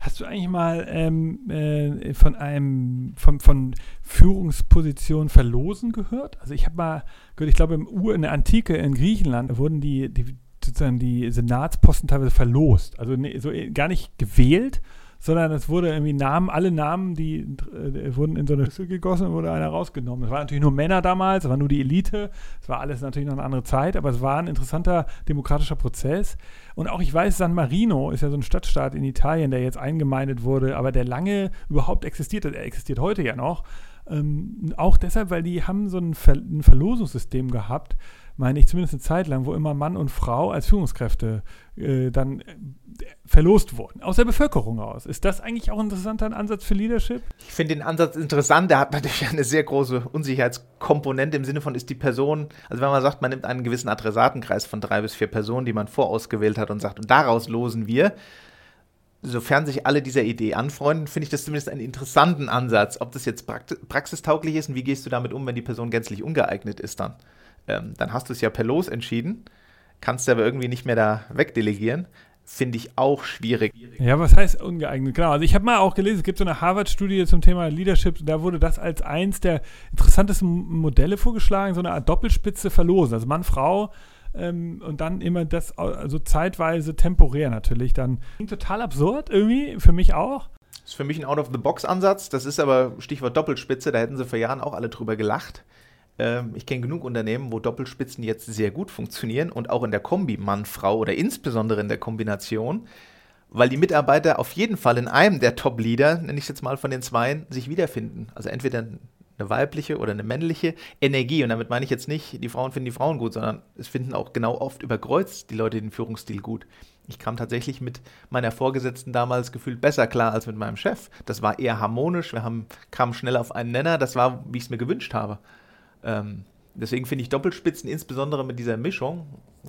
Speaker 1: Hast du eigentlich mal ähm, äh, von einem von, von Führungsposition verlosen gehört? Also ich habe mal gehört, ich glaube im Ur in der Antike in Griechenland wurden die, die sozusagen die Senatsposten teilweise verlost. Also ne, so äh, gar nicht gewählt, sondern es wurde irgendwie Namen, alle Namen, die äh, wurden in so eine Schüssel gegossen und wurde einer rausgenommen. Es waren natürlich nur Männer damals, es war nur die Elite, es war alles natürlich noch eine andere Zeit, aber es war ein interessanter demokratischer Prozess. Und auch ich weiß, San Marino ist ja so ein Stadtstaat in Italien, der jetzt eingemeindet wurde, aber der lange überhaupt existiert hat. Er existiert heute ja noch. Ähm, auch deshalb, weil die haben so ein, Ver ein Verlosungssystem gehabt, meine ich, zumindest eine Zeit lang, wo immer Mann und Frau als Führungskräfte äh, dann verlost wurden, aus der Bevölkerung aus. Ist das eigentlich auch ein interessanter Ansatz für Leadership?
Speaker 2: Ich finde den Ansatz interessant. Der hat natürlich eine sehr große Unsicherheitskomponente im Sinne von, ist die Person, also wenn man sagt, man nimmt einen gewissen Adressatenkreis von drei bis vier Personen, die man vorausgewählt hat und sagt, und daraus losen wir, sofern sich alle dieser Idee anfreunden, finde ich das zumindest einen interessanten Ansatz. Ob das jetzt praxistauglich ist und wie gehst du damit um, wenn die Person gänzlich ungeeignet ist dann? ähm, dann hast du es ja per Los entschieden, kannst du aber irgendwie nicht mehr da wegdelegieren. Finde ich auch schwierig.
Speaker 1: Ja, was heißt ungeeignet? Genau. Also ich habe mal auch gelesen, es gibt so eine Harvard-Studie zum Thema Leadership, da wurde das als eins der interessantesten Modelle vorgeschlagen, so eine Art Doppelspitze verlosen. Also Mann, Frau ähm, und dann immer das, also zeitweise temporär natürlich. Dann klingt total absurd irgendwie, für mich auch.
Speaker 2: Das ist für mich ein Out-of-the-Box-Ansatz. Das ist aber Stichwort Doppelspitze, da hätten sie vor Jahren auch alle drüber gelacht. Ähm, ich kenne genug Unternehmen, wo Doppelspitzen jetzt sehr gut funktionieren und auch in der Kombi Mann, Frau oder insbesondere in der Kombination, weil die Mitarbeiter auf jeden Fall in einem der Top-Leader, nenne ich es jetzt mal von den zweien, sich wiederfinden. Also entweder eine weibliche oder eine männliche Energie. Und damit meine ich jetzt nicht, die Frauen finden die Frauen gut, sondern es finden auch genau oft überkreuzt die Leute den Führungsstil gut. Ich kam tatsächlich mit meiner Vorgesetzten damals gefühlt besser klar als mit meinem Chef. Das war eher harmonisch, wir haben, kamen schnell auf einen Nenner, das war, wie ich es mir gewünscht habe. Ähm, deswegen finde ich Doppelspitzen, insbesondere mit dieser Mischung,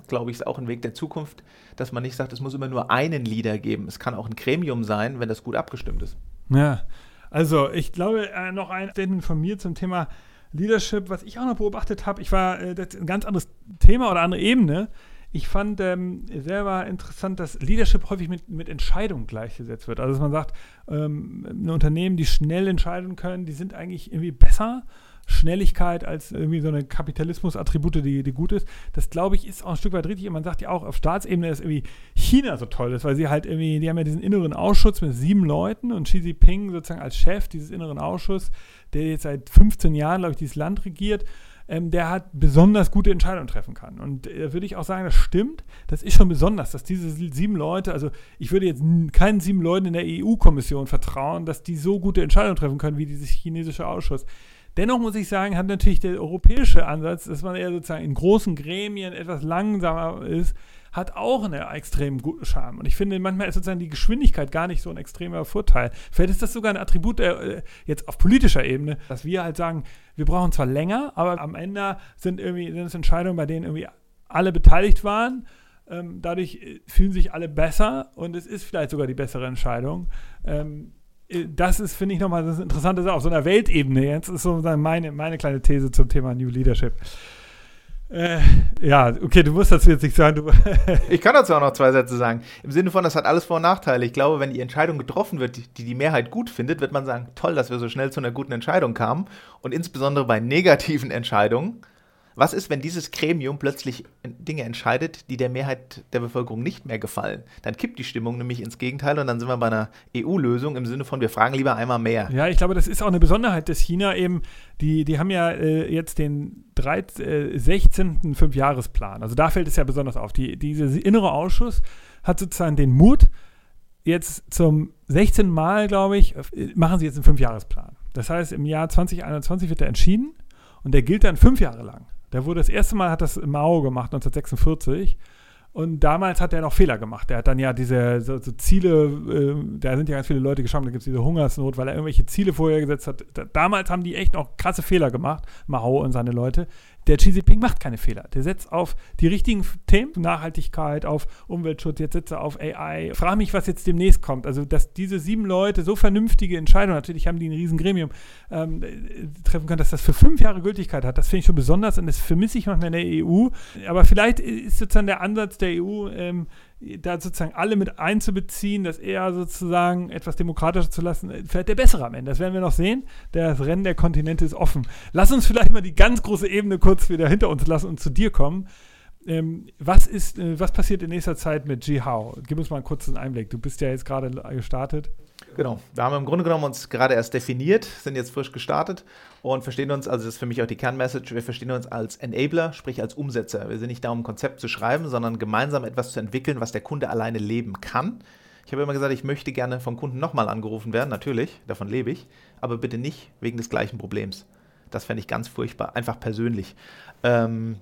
Speaker 2: glaube ich, ist auch ein Weg der Zukunft, dass man nicht sagt, es muss immer nur einen Leader geben. Es kann auch ein Gremium sein, wenn das gut abgestimmt ist.
Speaker 1: Ja, also ich glaube, äh, noch ein Statement von mir zum Thema Leadership, was ich auch noch beobachtet habe. Ich war, äh, das ein ganz anderes Thema oder andere Ebene. Ich fand ähm, selber interessant, dass Leadership häufig mit, mit Entscheidungen gleichgesetzt wird. Also dass man sagt, ähm, Unternehmen, die schnell entscheiden können, die sind eigentlich irgendwie besser Schnelligkeit als irgendwie so eine Kapitalismus-Attribute, die, die gut ist. Das glaube ich ist auch ein Stück weit richtig. Und man sagt ja auch auf Staatsebene, dass irgendwie China so toll ist, weil sie halt irgendwie, die haben ja diesen inneren Ausschuss mit sieben Leuten und Xi Jinping sozusagen als Chef dieses inneren Ausschusses, der jetzt seit 15 Jahren, glaube ich, dieses Land regiert ähm, der hat besonders gute Entscheidungen treffen kann. Und äh, würde ich auch sagen, das stimmt. Das ist schon besonders, dass diese sieben Leute, also ich würde jetzt keinen sieben Leuten in der EU-Kommission vertrauen, dass die so gute Entscheidungen treffen können wie dieses chinesische Ausschuss. Dennoch muss ich sagen, hat natürlich der europäische Ansatz, dass man eher sozusagen in großen Gremien etwas langsamer ist, hat auch einen extrem guten Charme. Und ich finde, manchmal ist sozusagen die Geschwindigkeit gar nicht so ein extremer Vorteil. Vielleicht ist das sogar ein Attribut äh, jetzt auf politischer Ebene, dass wir halt sagen, wir brauchen zwar länger, aber am Ende sind irgendwie sind es Entscheidungen, bei denen irgendwie alle beteiligt waren. Ähm, dadurch äh, fühlen sich alle besser und es ist vielleicht sogar die bessere Entscheidung. Ähm, äh, das ist, finde ich, nochmal das Interessante auf so einer Weltebene. Jetzt ist so meine, meine kleine These zum Thema New Leadership. Äh, ja, okay, du musst dazu jetzt nicht sagen.
Speaker 2: ich kann dazu auch noch zwei Sätze sagen. Im Sinne von, das hat alles Vor- und Nachteile. Ich glaube, wenn die Entscheidung getroffen wird, die die Mehrheit gut findet, wird man sagen, toll, dass wir so schnell zu einer guten Entscheidung kamen. Und insbesondere bei negativen Entscheidungen was ist, wenn dieses Gremium plötzlich Dinge entscheidet, die der Mehrheit der Bevölkerung nicht mehr gefallen? Dann kippt die Stimmung nämlich ins Gegenteil und dann sind wir bei einer EU-Lösung im Sinne von, wir fragen lieber einmal mehr.
Speaker 1: Ja, ich glaube, das ist auch eine Besonderheit des China eben. Die, die haben ja äh, jetzt den 13, äh, 16. Fünfjahresplan. Also da fällt es ja besonders auf. Die, dieser innere Ausschuss hat sozusagen den Mut, jetzt zum 16. Mal, glaube ich, äh, machen sie jetzt einen Fünfjahresplan. Das heißt, im Jahr 2021 wird er entschieden und der gilt dann fünf Jahre lang. Der wurde das erste Mal, hat das Mao gemacht, 1946. Und damals hat er noch Fehler gemacht. Er hat dann ja diese so, so Ziele, äh, da sind ja ganz viele Leute gestorben, da gibt es diese Hungersnot, weil er irgendwelche Ziele vorher gesetzt hat. Da, damals haben die echt noch krasse Fehler gemacht, Mao und seine Leute. Der Xi Jinping macht keine Fehler. Der setzt auf die richtigen Themen, Nachhaltigkeit, auf Umweltschutz, jetzt setzt er auf AI. Frage mich, was jetzt demnächst kommt. Also, dass diese sieben Leute so vernünftige Entscheidungen, natürlich haben die ein riesen Gremium, ähm, treffen können, dass das für fünf Jahre Gültigkeit hat. Das finde ich schon besonders und das vermisse ich manchmal in der EU. Aber vielleicht ist sozusagen der Ansatz der EU, ähm, da sozusagen alle mit einzubeziehen, das eher sozusagen etwas demokratischer zu lassen, äh, vielleicht der bessere am Ende. Das werden wir noch sehen. Das Rennen der Kontinente ist offen. Lass uns vielleicht mal die ganz große Ebene kurz wieder hinter uns lassen und zu dir kommen. Ähm, was ist, äh, was passiert in nächster Zeit mit Jihao? Gib uns mal einen kurzen Einblick. Du bist ja jetzt gerade gestartet.
Speaker 2: Genau. Wir haben im Grunde genommen uns gerade erst definiert, sind jetzt frisch gestartet und verstehen uns, also das ist für mich auch die Kernmessage, wir verstehen uns als Enabler, sprich als Umsetzer. Wir sind nicht da, um ein Konzept zu schreiben, sondern gemeinsam etwas zu entwickeln, was der Kunde alleine leben kann. Ich habe immer gesagt, ich möchte gerne vom Kunden nochmal angerufen werden, natürlich, davon lebe ich, aber bitte nicht wegen des gleichen Problems. Das fände ich ganz furchtbar, einfach persönlich. Ähm,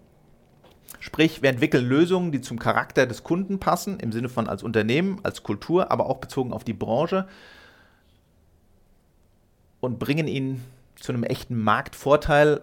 Speaker 2: Sprich, wir entwickeln Lösungen, die zum Charakter des Kunden passen, im Sinne von als Unternehmen, als Kultur, aber auch bezogen auf die Branche und bringen ihn zu einem echten Marktvorteil.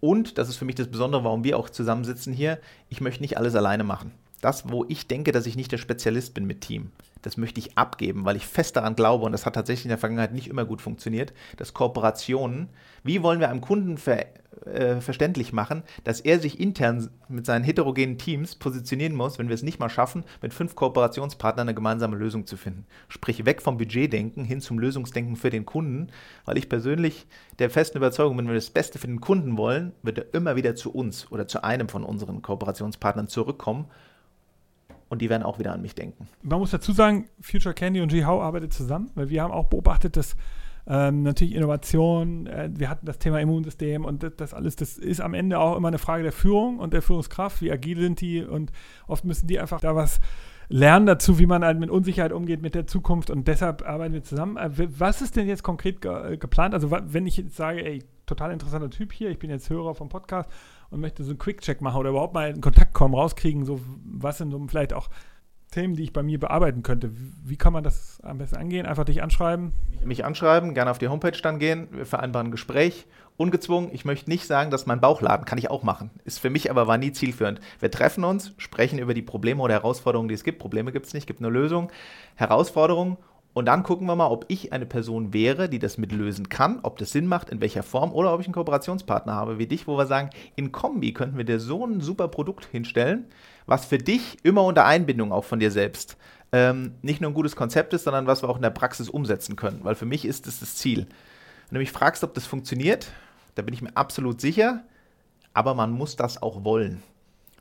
Speaker 2: Und, das ist für mich das Besondere, warum wir auch zusammensitzen hier, ich möchte nicht alles alleine machen. Das, wo ich denke, dass ich nicht der Spezialist bin mit Team, das möchte ich abgeben, weil ich fest daran glaube, und das hat tatsächlich in der Vergangenheit nicht immer gut funktioniert, dass Kooperationen, wie wollen wir einem Kunden ver äh, verständlich machen, dass er sich intern mit seinen heterogenen Teams positionieren muss, wenn wir es nicht mal schaffen, mit fünf Kooperationspartnern eine gemeinsame Lösung zu finden. Sprich, weg vom Budgetdenken hin zum Lösungsdenken für den Kunden, weil ich persönlich der festen Überzeugung bin, wenn wir das Beste für den Kunden wollen, wird er immer wieder zu uns oder zu einem von unseren Kooperationspartnern zurückkommen und die werden auch wieder an mich denken.
Speaker 1: Man muss dazu sagen, Future Candy und G-How arbeitet zusammen, weil wir haben auch beobachtet, dass ähm, natürlich Innovation, äh, wir hatten das Thema Immunsystem und das, das, alles, das ist am Ende auch immer eine Frage der Führung und der Führungskraft, wie agil sind die und oft müssen die einfach da was lernen dazu, wie man halt mit Unsicherheit umgeht mit der Zukunft und deshalb arbeiten wir zusammen. Äh, was ist denn jetzt konkret ge äh, geplant? Also wenn ich jetzt sage, ey, total interessanter Typ hier, ich bin jetzt Hörer vom Podcast und möchte so einen Quick-Check machen oder überhaupt mal in Kontakt kommen, rauskriegen, so was sind so vielleicht auch Themen, die ich bei mir bearbeiten könnte. Wie kann man das am besten angehen? Einfach dich anschreiben?
Speaker 2: Mich anschreiben, gerne auf die Homepage dann gehen. Wir vereinbaren ein Gespräch. Ungezwungen. Ich möchte nicht sagen, dass mein Bauchladen kann ich auch machen. Ist für mich aber war nie zielführend. Wir treffen uns, sprechen über die Probleme oder Herausforderungen, die es gibt. Probleme gibt es nicht, gibt nur Lösungen. Herausforderungen und dann gucken wir mal, ob ich eine Person wäre, die das mitlösen kann, ob das Sinn macht, in welcher Form, oder ob ich einen Kooperationspartner habe wie dich, wo wir sagen, in Kombi könnten wir dir so ein super Produkt hinstellen, was für dich immer unter Einbindung auch von dir selbst ähm, nicht nur ein gutes Konzept ist, sondern was wir auch in der Praxis umsetzen können. Weil für mich ist das das Ziel. Wenn du mich fragst, ob das funktioniert, da bin ich mir absolut sicher, aber man muss das auch wollen.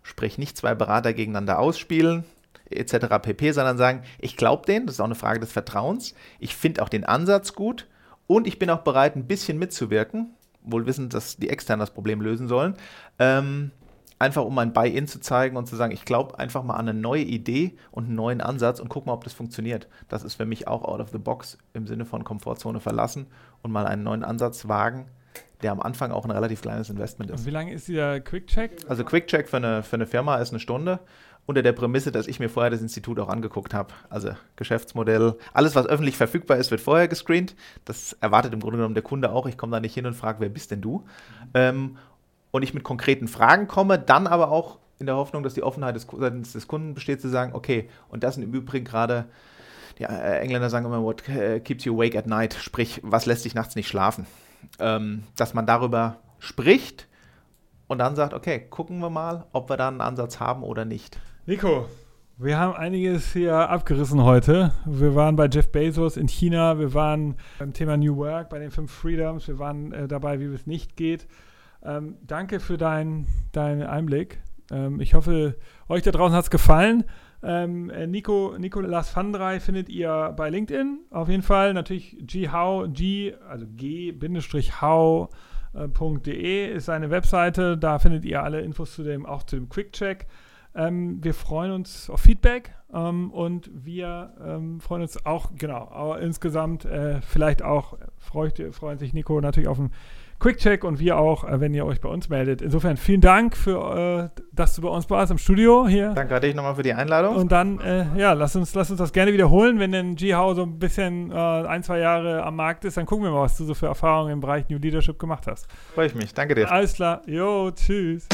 Speaker 2: Sprich, nicht zwei Berater gegeneinander ausspielen, etc. pp., sondern sagen, ich glaube denen, das ist auch eine Frage des Vertrauens, ich finde auch den Ansatz gut und ich bin auch bereit, ein bisschen mitzuwirken, wohl wissend, dass die extern das Problem lösen sollen, ähm, einfach um mein Buy-in zu zeigen und zu sagen, ich glaube einfach mal an eine neue Idee und einen neuen Ansatz und guck mal, ob das funktioniert. Das ist für mich auch out of the box im Sinne von Komfortzone verlassen und mal einen neuen Ansatz wagen, der am Anfang auch ein relativ kleines Investment ist.
Speaker 1: Und wie lange ist dieser Quick Check?
Speaker 2: Also Quick Check für eine, für eine Firma ist eine Stunde unter der Prämisse, dass ich mir vorher das Institut auch angeguckt habe. Also Geschäftsmodell, alles, was öffentlich verfügbar ist, wird vorher gescreent. Das erwartet im Grunde genommen der Kunde auch. Ich komme da nicht hin und frage, wer bist denn du? Ähm, und ich mit konkreten Fragen komme, dann aber auch in der Hoffnung, dass die Offenheit des, des Kunden besteht, zu sagen, okay, und das sind im Übrigen gerade, die äh, Engländer sagen immer, what äh, keeps you awake at night, sprich, was lässt dich nachts nicht schlafen? Ähm, dass man darüber spricht und dann sagt, okay, gucken wir mal, ob wir da einen Ansatz haben oder nicht.
Speaker 1: Nico, wir haben einiges hier abgerissen heute. Wir waren bei Jeff Bezos in China, wir waren beim Thema New Work, bei den fünf Freedoms, wir waren äh, dabei, wie es nicht geht. Ähm, danke für deinen dein Einblick. Ähm, ich hoffe, euch da draußen hat es gefallen. Ähm, äh, Nico, Nicolas Fandrei findet ihr bei LinkedIn auf jeden Fall. Natürlich G-How, G, also G-How.de ist seine Webseite. Da findet ihr alle Infos zu dem, auch zu dem Quick-Check. Ähm, wir freuen uns auf Feedback ähm, und wir ähm, freuen uns auch, genau, insgesamt äh, vielleicht auch, freut, freuen sich Nico natürlich auf einen Quick-Check und wir auch, äh, wenn ihr euch bei uns meldet. Insofern vielen Dank für, äh, dass du bei uns warst im Studio hier.
Speaker 2: Danke dich nochmal für die Einladung.
Speaker 1: Und dann, äh, ja, lass uns, lass uns das gerne wiederholen. Wenn denn G-How so ein bisschen äh, ein, zwei Jahre am Markt ist, dann gucken wir mal, was du so für Erfahrungen im Bereich New Leadership gemacht hast.
Speaker 2: Freue ich mich. Danke dir.
Speaker 1: Alles klar. Jo, tschüss.